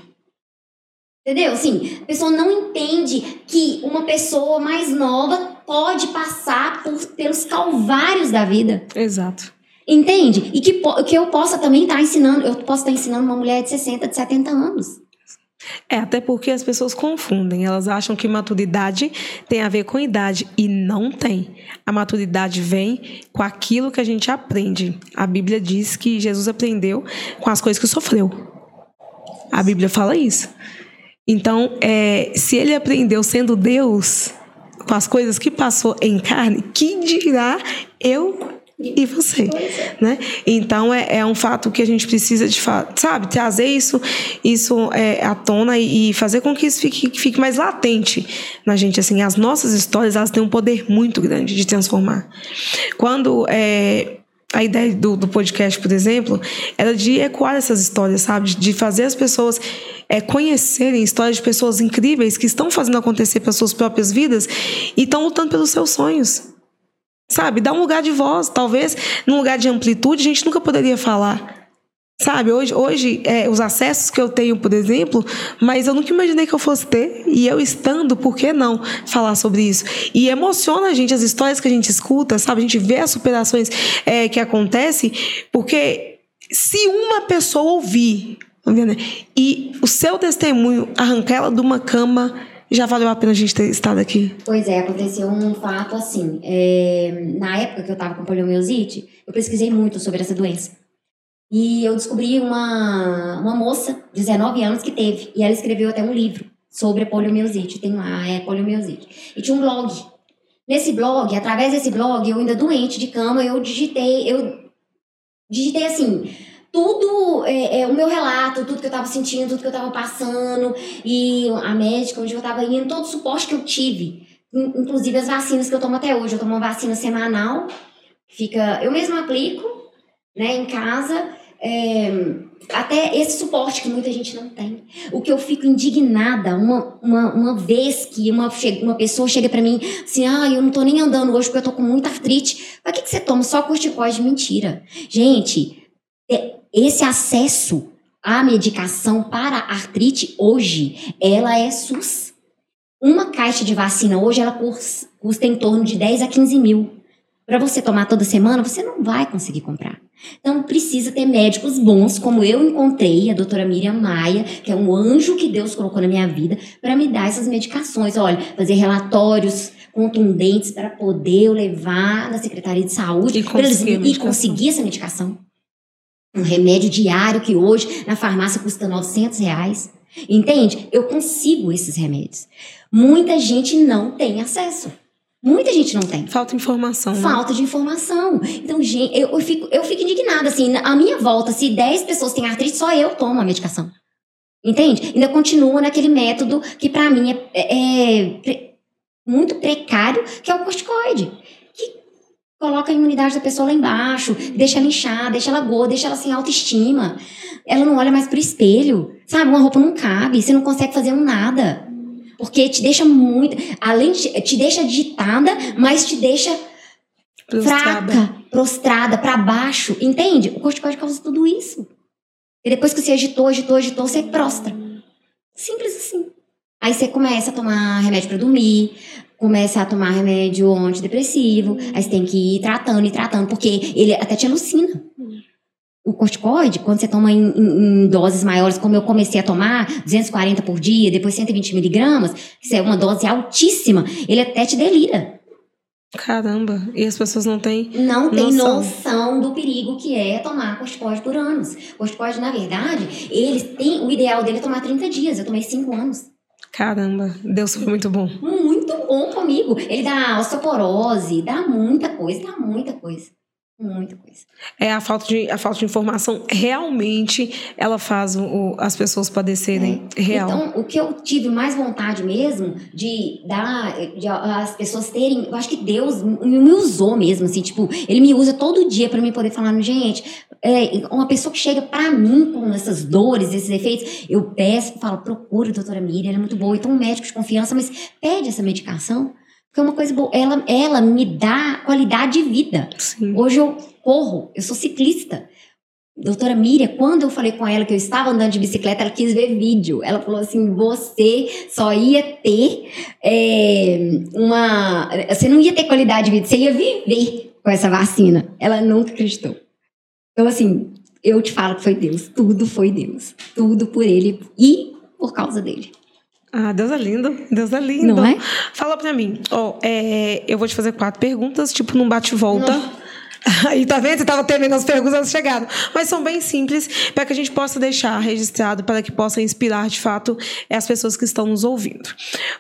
Speaker 2: Entendeu? Assim, a pessoa não entende que uma pessoa mais nova pode passar por, pelos calvários da vida.
Speaker 1: Exato.
Speaker 2: Entende? E que, que eu possa também estar tá ensinando, eu posso estar tá ensinando uma mulher de 60, de 70 anos.
Speaker 1: É, até porque as pessoas confundem. Elas acham que maturidade tem a ver com idade. E não tem. A maturidade vem com aquilo que a gente aprende. A Bíblia diz que Jesus aprendeu com as coisas que sofreu. A Bíblia fala isso. Então, é, se ele aprendeu sendo Deus com as coisas que passou em carne, que dirá eu e você, né? Então é, é um fato que a gente precisa de sabe trazer isso isso é, à tona e, e, fazer com que isso fique, fique mais latente na gente assim as nossas histórias elas têm um poder muito grande de transformar quando é, a ideia do, do podcast, por exemplo, era de ecoar essas histórias, sabe? De fazer as pessoas é, conhecerem histórias de pessoas incríveis que estão fazendo acontecer para suas próprias vidas e estão lutando pelos seus sonhos. Sabe? Dá um lugar de voz. Talvez num lugar de amplitude a gente nunca poderia falar. Sabe, hoje, hoje é, os acessos que eu tenho, por exemplo, mas eu nunca imaginei que eu fosse ter. E eu estando, por que não falar sobre isso? E emociona a gente as histórias que a gente escuta, sabe? A gente vê as superações é, que acontecem, porque se uma pessoa ouvir tá e o seu testemunho arrancar ela de uma cama, já valeu a pena a gente ter estado aqui.
Speaker 2: Pois é, aconteceu um fato assim. É, na época que eu estava com poliomielite, eu pesquisei muito sobre essa doença. E eu descobri uma, uma moça, 19 anos, que teve. E ela escreveu até um livro sobre a poliomielite. Tem lá, é poliomielite. E tinha um blog. Nesse blog, através desse blog, eu ainda doente de cama, eu digitei, eu digitei assim, tudo, é, é, o meu relato, tudo que eu tava sentindo, tudo que eu tava passando, e a médica, onde eu tava indo, todo o suporte que eu tive. Inclusive as vacinas que eu tomo até hoje. Eu tomo uma vacina semanal, fica, eu mesma aplico, né, em casa, é, até esse suporte que muita gente não tem. O que eu fico indignada, uma, uma, uma vez que uma, uma pessoa chega para mim assim, ah, eu não tô nem andando hoje porque eu tô com muita artrite. Mas que, que você toma? Só corticoide? Mentira. Gente, é, esse acesso à medicação para artrite hoje, ela é SUS. Uma caixa de vacina hoje, ela custa em torno de 10 a 15 mil. Para você tomar toda semana, você não vai conseguir comprar. Então precisa ter médicos bons, como eu encontrei, a doutora Miriam Maia, que é um anjo que Deus colocou na minha vida, para me dar essas medicações. Olha, fazer relatórios contundentes para poder eu levar na Secretaria de Saúde
Speaker 1: e conseguir,
Speaker 2: e conseguir essa medicação. Um remédio diário que hoje na farmácia custa 900 reais. Entende? Eu consigo esses remédios. Muita gente não tem acesso. Muita gente não tem.
Speaker 1: Falta informação. Né?
Speaker 2: Falta de informação. Então, gente, eu, eu, fico, eu fico indignada, assim, a minha volta, se 10 pessoas têm artrite, só eu tomo a medicação. Entende? Ainda continua naquele método que para mim é, é, é, muito precário, que é o corticoide. Que coloca a imunidade da pessoa lá embaixo, deixa ela inchar, deixa ela gorda, deixa ela sem autoestima. Ela não olha mais pro espelho, sabe? Uma roupa não cabe, você não consegue fazer um nada. Porque te deixa muito. Além de. Te deixa agitada, mas te deixa prostrada. fraca, prostrada, para baixo. Entende? O corticoide causa tudo isso. E depois que você agitou, agitou, agitou, você prostra. Simples assim. Aí você começa a tomar remédio para dormir, começa a tomar remédio antidepressivo, aí você tem que ir tratando e tratando, porque ele até te alucina o corticoide, quando você toma em, em, em, doses maiores, como eu comecei a tomar, 240 por dia, depois 120 miligramas, isso é uma dose altíssima, ele até te delira.
Speaker 1: Caramba, e as pessoas não têm
Speaker 2: Não têm noção. noção do perigo que é tomar corticoide por anos. Corticoide, na verdade, eles têm, o ideal dele é tomar 30 dias, eu tomei 5 anos.
Speaker 1: Caramba, Deus foi muito bom.
Speaker 2: Muito bom comigo. Ele dá osteoporose, dá muita coisa, dá muita coisa. Muita coisa.
Speaker 1: É a falta de, a falta de informação realmente ela faz o, as pessoas padecerem é. real.
Speaker 2: Então, o que eu tive mais vontade mesmo de dar, de as pessoas terem, eu acho que Deus me usou mesmo, assim, tipo, ele me usa todo dia para mim poder falar, gente, é, uma pessoa que chega para mim com essas dores, esses efeitos, eu peço, falo, procura a doutora Miriam, ela é muito boa, então um médico de confiança, mas pede essa medicação porque é uma coisa boa. Ela, ela me dá qualidade de vida.
Speaker 1: Sim.
Speaker 2: Hoje eu corro, eu sou ciclista. Doutora Miriam, quando eu falei com ela que eu estava andando de bicicleta, ela quis ver vídeo. Ela falou assim: você só ia ter é, uma. Você não ia ter qualidade de vida, você ia viver com essa vacina. Ela nunca acreditou. Então, assim, eu te falo que foi Deus. Tudo foi Deus. Tudo por ele e por causa dele.
Speaker 1: Ah, Deus é lindo. Deus é lindo.
Speaker 2: Não é?
Speaker 1: Fala pra mim. Ó, oh, é, eu vou te fazer quatro perguntas, tipo num bate-volta. Aí, tá vendo? Você tava terminando as perguntas, elas chegaram. Mas são bem simples, para que a gente possa deixar registrado, para que possa inspirar, de fato, as pessoas que estão nos ouvindo.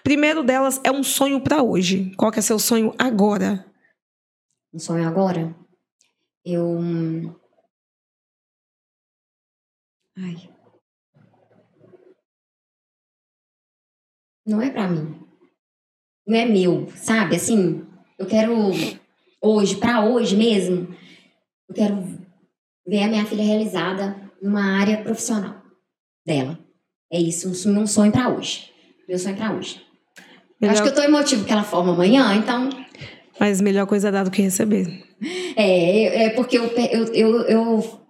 Speaker 1: Primeiro delas é um sonho para hoje. Qual que é seu sonho agora?
Speaker 2: Um sonho agora? Eu... Ai... não é para mim. Não é meu, sabe? Assim, eu quero hoje, para hoje mesmo, eu quero ver a minha filha realizada numa área profissional dela. É isso, um, sonho para hoje. Meu sonho para hoje. Melhor... Acho que eu tô emotivo que ela forma amanhã, então.
Speaker 1: Mas melhor coisa dar do que receber.
Speaker 2: É, é porque eu, eu, eu, eu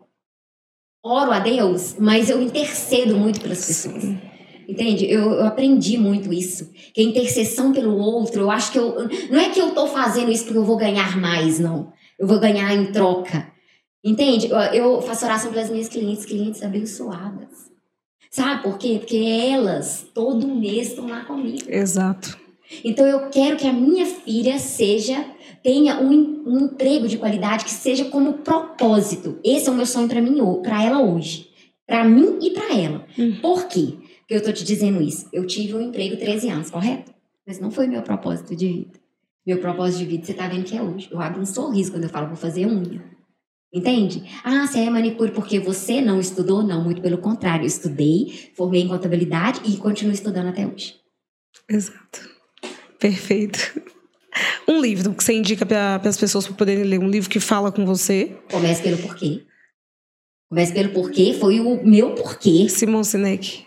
Speaker 2: oro a Deus, mas eu intercedo muito pelas pessoas. Sim. Entende? Eu, eu, aprendi muito isso. Que a intercessão pelo outro, eu acho que eu. Não é que eu estou fazendo isso porque eu vou ganhar mais, não. Eu vou ganhar em troca. Entende? Eu, eu faço oração pelas minhas clientes, clientes abençoadas. Sabe por quê? Porque elas, todo mês, estão lá comigo.
Speaker 1: Exato.
Speaker 2: Então eu quero que a minha filha seja tenha um, um emprego de qualidade que seja como propósito. Esse é o meu sonho para mim, para ela hoje, para mim e para ela. Hum. Por quê? Que eu tô te dizendo isso. Eu tive um emprego 13 anos, correto? Mas não foi meu propósito de vida. Meu propósito de vida, você tá vendo que é hoje. Eu abro um sorriso quando eu falo, vou fazer unha. Entende? Ah, você é manicure porque você não estudou? Não, muito pelo contrário. Eu estudei, formei em contabilidade e continuo estudando até hoje.
Speaker 1: Exato. Perfeito. Um livro que você indica para as pessoas para poderem ler, um livro que fala com você.
Speaker 2: Comece pelo porquê. Comece pelo porquê foi o meu porquê.
Speaker 1: Simon Sinek.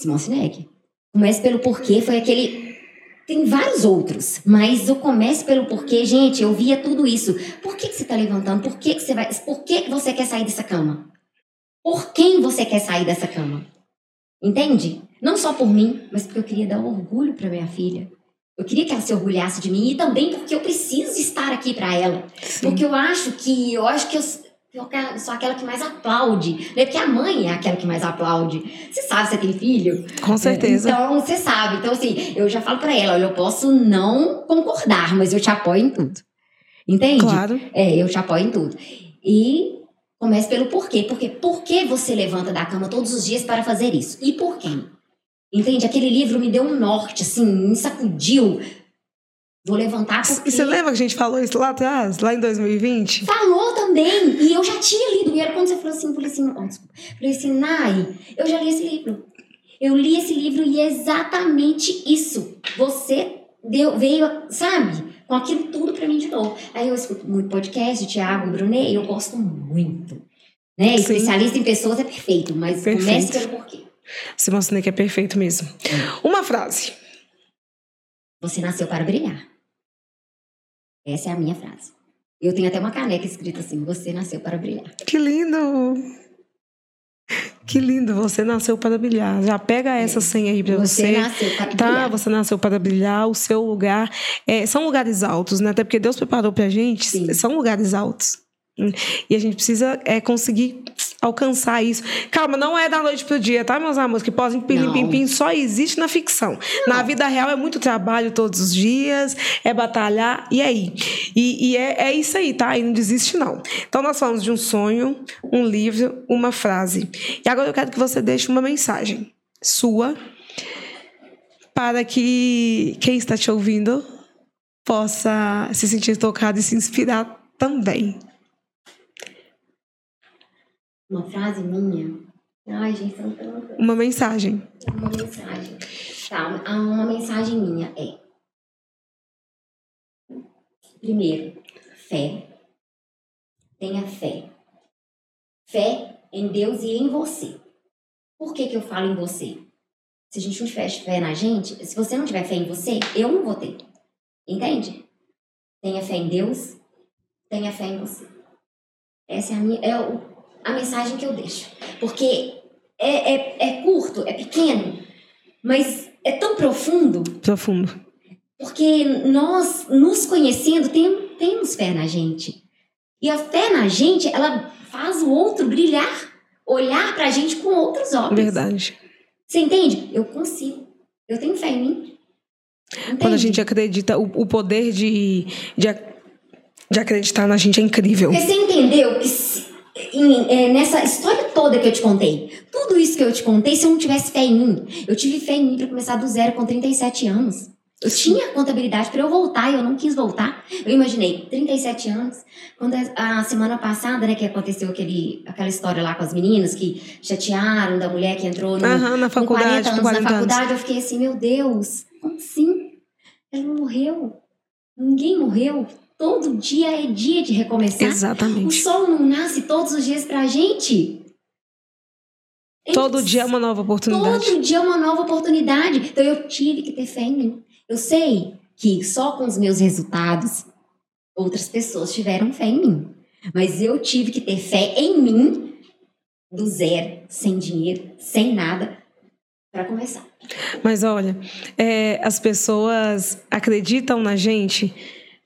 Speaker 2: Simon Sinek. Comece pelo porquê foi aquele. Tem vários outros, mas o comece pelo porquê, gente, eu via tudo isso. Por que, que você está levantando? Por que, que você vai. Por que, que você quer sair dessa cama? Por quem você quer sair dessa cama? Entende? Não só por mim, mas porque eu queria dar orgulho para minha filha. Eu queria que ela se orgulhasse de mim e também porque eu preciso estar aqui para ela. Sim. Porque eu acho que eu acho que eu, eu sou aquela que mais aplaude, né? Porque a mãe é aquela que mais aplaude. Você sabe, você tem filho?
Speaker 1: Com certeza.
Speaker 2: Então, você sabe. Então, assim, eu já falo para ela, olha, eu posso não concordar, mas eu te apoio em tudo. Entende?
Speaker 1: Claro.
Speaker 2: É, eu te apoio em tudo. E comece pelo porquê. Porque por que você levanta da cama todos os dias para fazer isso? E por quem? Entende? Aquele livro me deu um norte, assim, me sacudiu. Vou levantar porque...
Speaker 1: E você lembra que a gente falou isso lá atrás, lá em 2020?
Speaker 2: Falou também! E eu já tinha lido. E era quando você falou assim, eu falei assim, oh, desculpa. falei assim, Nai, eu já li esse livro. Eu li esse livro e é exatamente isso. Você deu, veio, sabe, com aquilo tudo pra mim de novo. Aí eu escuto muito podcast, Thiago, Brunet, eu gosto muito. Né? Especialista em pessoas é perfeito, mas perfeito. comece pelo porquê.
Speaker 1: Simon Sinek é perfeito mesmo. Uma frase.
Speaker 2: Você nasceu para brilhar. Essa é a minha frase. Eu tenho até uma caneca escrita assim: Você nasceu para brilhar.
Speaker 1: Que lindo! Que lindo, você nasceu para brilhar. Já pega essa é. senha aí para você.
Speaker 2: Você nasceu para
Speaker 1: tá?
Speaker 2: brilhar.
Speaker 1: Você nasceu para brilhar. O seu lugar é, são lugares altos, né? Até porque Deus preparou para a gente. Sim. São lugares altos. E a gente precisa é, conseguir alcançar isso. Calma, não é da noite pro dia, tá, meus amores? Que pós pim, pim, pim só existe na ficção. Não. Na vida real é muito trabalho todos os dias, é batalhar, e aí? E, e é, é isso aí, tá? E não desiste, não. Então, nós falamos de um sonho, um livro, uma frase. E agora eu quero que você deixe uma mensagem sua para que quem está te ouvindo possa se sentir tocado e se inspirar também.
Speaker 2: Uma frase minha. Ai, gente, são tantas.
Speaker 1: Uma mensagem.
Speaker 2: Uma mensagem. Tá, uma mensagem minha é. Primeiro, fé. Tenha fé. Fé em Deus e em você. Por que, que eu falo em você? Se a gente não tiver fé na gente, se você não tiver fé em você, eu não vou ter. Entende? Tenha fé em Deus, tenha fé em você. Essa é a minha. É o, a mensagem que eu deixo. Porque é, é, é curto, é pequeno, mas é tão profundo.
Speaker 1: Profundo.
Speaker 2: Porque nós, nos conhecendo, tem, temos fé na gente. E a fé na gente, ela faz o outro brilhar, olhar pra gente com outros olhos.
Speaker 1: Verdade.
Speaker 2: Você entende? Eu consigo. Eu tenho fé em mim.
Speaker 1: Entende? Quando a gente acredita, o, o poder de, de, de acreditar na gente é incrível.
Speaker 2: Porque você entendeu que se, em, é, nessa história toda que eu te contei, tudo isso que eu te contei, se eu não tivesse fé em mim, eu tive fé em mim para começar do zero com 37 anos. Eu tinha contabilidade para eu voltar e eu não quis voltar. Eu imaginei, 37 anos, quando a, semana passada, né, que aconteceu aquele, aquela história lá com as meninas que chatearam da mulher que entrou no,
Speaker 1: Aham, na faculdade,
Speaker 2: 40 anos 40 na faculdade, anos. eu fiquei assim, meu Deus, como assim? Ela não morreu. Ninguém morreu. Todo dia é dia de recomeçar.
Speaker 1: Exatamente. O
Speaker 2: sol não nasce todos os dias pra gente.
Speaker 1: Todo dia é uma nova oportunidade.
Speaker 2: Todo dia é uma nova oportunidade. Então eu tive que ter fé em mim. Eu sei que só com os meus resultados outras pessoas tiveram fé em mim. Mas eu tive que ter fé em mim do zero, sem dinheiro, sem nada, para começar.
Speaker 1: Mas olha, é, as pessoas acreditam na gente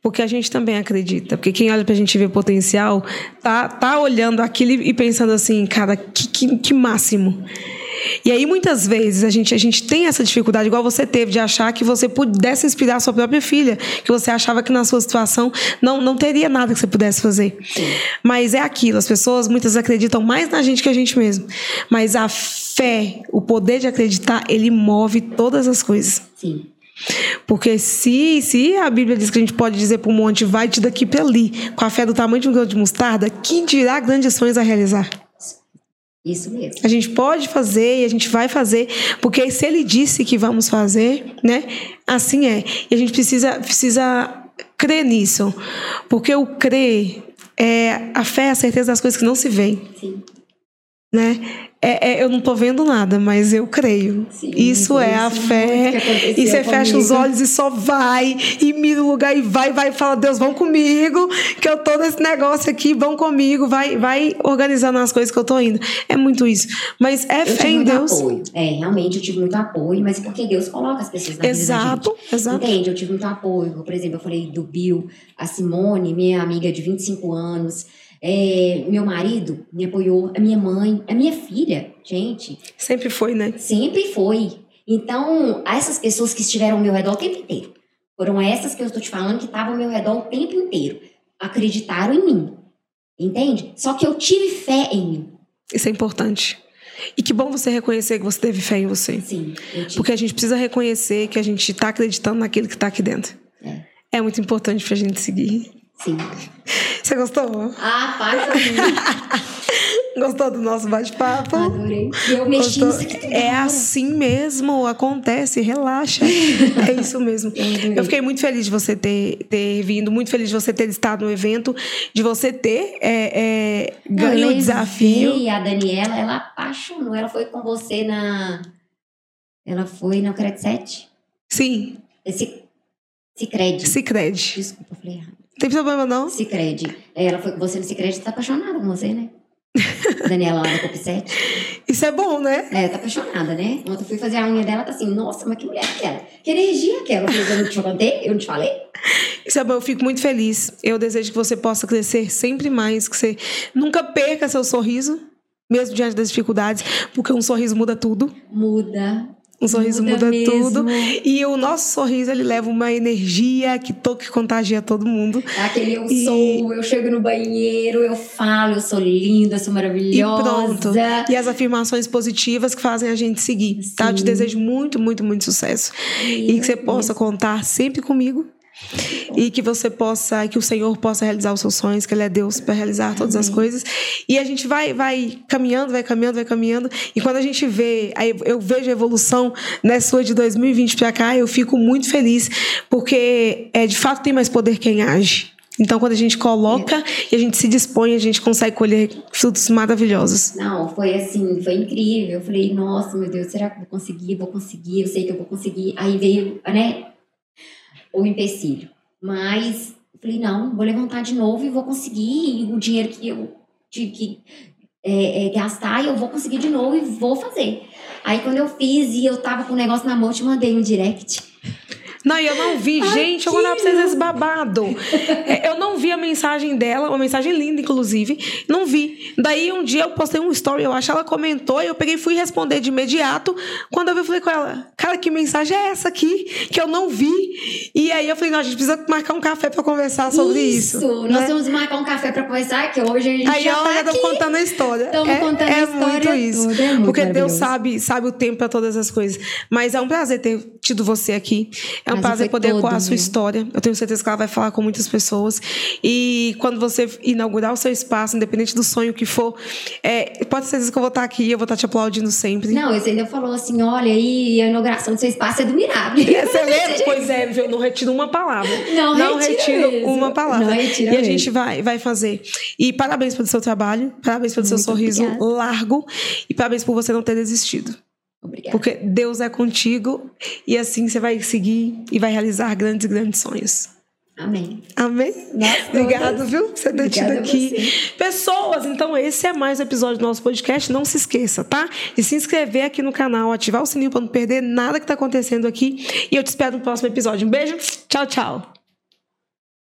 Speaker 1: porque a gente também acredita. Porque quem olha pra gente ver potencial, tá, tá olhando aquilo e pensando assim, cara, que, que, que máximo. E aí, muitas vezes, a gente, a gente tem essa dificuldade, igual você teve, de achar que você pudesse inspirar a sua própria filha, que você achava que na sua situação não, não teria nada que você pudesse fazer. Mas é aquilo, as pessoas muitas acreditam mais na gente que a gente mesmo. Mas a fé, o poder de acreditar, ele move todas as coisas.
Speaker 2: Sim.
Speaker 1: Porque se, se a Bíblia diz que a gente pode dizer para um monte, vai-te daqui para ali, com a fé do tamanho de um grão de mostarda, quem dirá grandes sonhos a realizar?
Speaker 2: Isso mesmo.
Speaker 1: A gente pode fazer e a gente vai fazer, porque se ele disse que vamos fazer, né? Assim é. E a gente precisa, precisa crer nisso. Porque o crer é a fé é a certeza das coisas que não se veem.
Speaker 2: Sim.
Speaker 1: Né? É, é, eu não tô vendo nada, mas eu creio.
Speaker 2: Sim,
Speaker 1: isso é a fé. E você fecha os
Speaker 2: comigo.
Speaker 1: olhos e só vai, e mira o lugar e vai, vai, e fala, Deus, vão comigo, que eu tô nesse negócio aqui, vão comigo, vai, vai organizando as coisas que eu tô indo. É muito isso. Mas é
Speaker 2: Eu
Speaker 1: fé
Speaker 2: tive
Speaker 1: em
Speaker 2: muito
Speaker 1: Deus.
Speaker 2: apoio. É, realmente eu tive muito apoio, mas porque Deus coloca as pessoas na
Speaker 1: Exato,
Speaker 2: vida da
Speaker 1: exato.
Speaker 2: Entende? Eu tive muito apoio. Por exemplo, eu falei do Bill, a Simone, minha amiga de 25 anos. É, meu marido me apoiou, a minha mãe, a minha filha, gente,
Speaker 1: Sempre foi, né?
Speaker 2: sempre foi. Então, essas pessoas que estiveram ao meu redor o tempo inteiro, foram essas que eu estou te falando que estavam ao meu redor o tempo inteiro, acreditaram em mim. Entende? Só que eu tive fé em mim.
Speaker 1: Isso é importante. E que bom você reconhecer que você teve fé em você.
Speaker 2: Sim.
Speaker 1: Porque a gente precisa reconhecer que a gente está acreditando naquilo que está aqui dentro.
Speaker 2: É.
Speaker 1: É muito importante pra gente seguir.
Speaker 2: Sim.
Speaker 1: Você gostou?
Speaker 2: Ah, apaixonei.
Speaker 1: Gostou do nosso bate-papo?
Speaker 2: Adorei. E eu mexi
Speaker 1: Gostou? É
Speaker 2: hora.
Speaker 1: assim mesmo, acontece, relaxa. é isso mesmo.
Speaker 2: adorei.
Speaker 1: Eu fiquei muito feliz de você ter, ter vindo, muito feliz de você ter estado no evento, de você ter é, é, ganho
Speaker 2: eu
Speaker 1: o desafio.
Speaker 2: levei a Daniela, ela apaixonou. Ela foi com você na. Ela foi na Cred 7?
Speaker 1: Sim,
Speaker 2: Esse. Cicred.
Speaker 1: Cicred.
Speaker 2: Desculpa, eu falei errado.
Speaker 1: Não tem problema não?
Speaker 2: Cicred. É, Ela foi com você no Cicred, tá apaixonada com você, né? Daniela lá da Cop 7.
Speaker 1: Isso é bom, né?
Speaker 2: É, tá apaixonada, né? Ontem eu fui fazer a unha dela, tá assim, nossa, mas que mulher é aquela? Que energia é aquela? Eu falei, eu não te contei? Eu não te falei?
Speaker 1: Isso é bom, eu fico muito feliz. Eu desejo que você possa crescer sempre mais, que você nunca perca seu sorriso, mesmo diante das dificuldades, porque um sorriso muda tudo.
Speaker 2: Muda.
Speaker 1: Um sorriso
Speaker 2: Muda
Speaker 1: muda,
Speaker 2: mesmo.
Speaker 1: tudo. E o nosso sorriso, ele leva uma energia que toca e contagia todo mundo.
Speaker 2: É Aquele eu
Speaker 1: E-
Speaker 2: sou, eu chego no banheiro, eu falo, eu sou linda, eu sou
Speaker 1: E
Speaker 2: maravilhosa.
Speaker 1: pronto. E as afirmações positivas que fazem a gente seguir. Tá? Eu te
Speaker 2: Sim.
Speaker 1: desejo muito, muito, muito sucesso. E que você possa contar sempre comigo. E que você possa, que o Senhor possa realizar os seus sonhos, que Ele é Deus para realizar todas as coisas. E a gente vai, vai caminhando, vai caminhando, vai caminhando. E quando a gente vê, eu vejo a evolução né, sua de 2020 para cá, eu fico muito feliz, porque é, de fato tem mais poder quem age. Então, quando a gente coloca e a gente se dispõe, a gente consegue colher frutos maravilhosos.
Speaker 2: Não, foi assim, foi incrível. Eu falei, nossa, meu Deus, será que eu vou conseguir? Vou conseguir, eu sei que eu vou conseguir. Aí veio, né, o empecilho. Mas falei, não, vou levantar de novo e vou conseguir. E o dinheiro que eu tive que é, é, gastar, eu vou conseguir de novo e vou fazer. Aí quando eu fiz e eu tava com o negócio na mão, eu te mandei um direct.
Speaker 1: Não, eu não vi, gente, eu vou mandar pra vocês esse babado. É, Eu não vi a mensagem dela, uma mensagem linda, inclusive. Não vi. Daí um dia eu postei um story, eu acho, ela comentou, e eu peguei e fui responder de imediato. Quando eu vi, eu falei com ela, cara, que mensagem é essa aqui? Que eu não vi. E aí eu falei, não, a gente precisa marcar um café pra conversar sobre isso.
Speaker 2: Nós
Speaker 1: né?
Speaker 2: vamos marcar um café pra conversar, que hoje a gente
Speaker 1: Aí
Speaker 2: já tá aqui.
Speaker 1: estamos contando a história.
Speaker 2: Tamo
Speaker 1: é,
Speaker 2: contando a
Speaker 1: é
Speaker 2: história
Speaker 1: muito isso.
Speaker 2: toda, é muito
Speaker 1: Porque Deus sabe, sabe o tempo para todas as coisas. Mas é um prazer ter tido você aqui. É um
Speaker 2: Prazer
Speaker 1: prazer
Speaker 2: foi
Speaker 1: poder com a sua história. Eu tenho certeza que ela vai falar com muitas pessoas. E quando você inaugurar o seu espaço, independente do sonho que for, é, pode ser que eu vou estar aqui e eu vou estar te aplaudindo sempre.
Speaker 2: Não, você ainda falou assim: olha aí, a inauguração do seu espaço é do Mirable.
Speaker 1: Você lembra? Pois é, eu não retiro uma palavra.
Speaker 2: Não
Speaker 1: não retiro
Speaker 2: mesmo.
Speaker 1: uma palavra.
Speaker 2: Não retira
Speaker 1: e a
Speaker 2: mesmo.
Speaker 1: gente vai, vai fazer. E parabéns pelo seu trabalho, parabéns pelo seu
Speaker 2: Muito
Speaker 1: sorriso
Speaker 2: obrigada.
Speaker 1: largo e parabéns por você não ter desistido.
Speaker 2: Obrigada.
Speaker 1: Porque Deus é contigo e assim você vai seguir e vai realizar grandes, grandes sonhos.
Speaker 2: Amém.
Speaker 1: Amém?
Speaker 2: Nossa,
Speaker 1: Obrigado, viu? Por você ter tido aqui. Pessoas, então esse é mais um episódio do nosso podcast. Não se esqueça, tá? De se inscrever aqui no canal, ativar o sininho para não perder nada que tá acontecendo aqui. E eu te espero no próximo episódio. Um beijo. Tchau, tchau.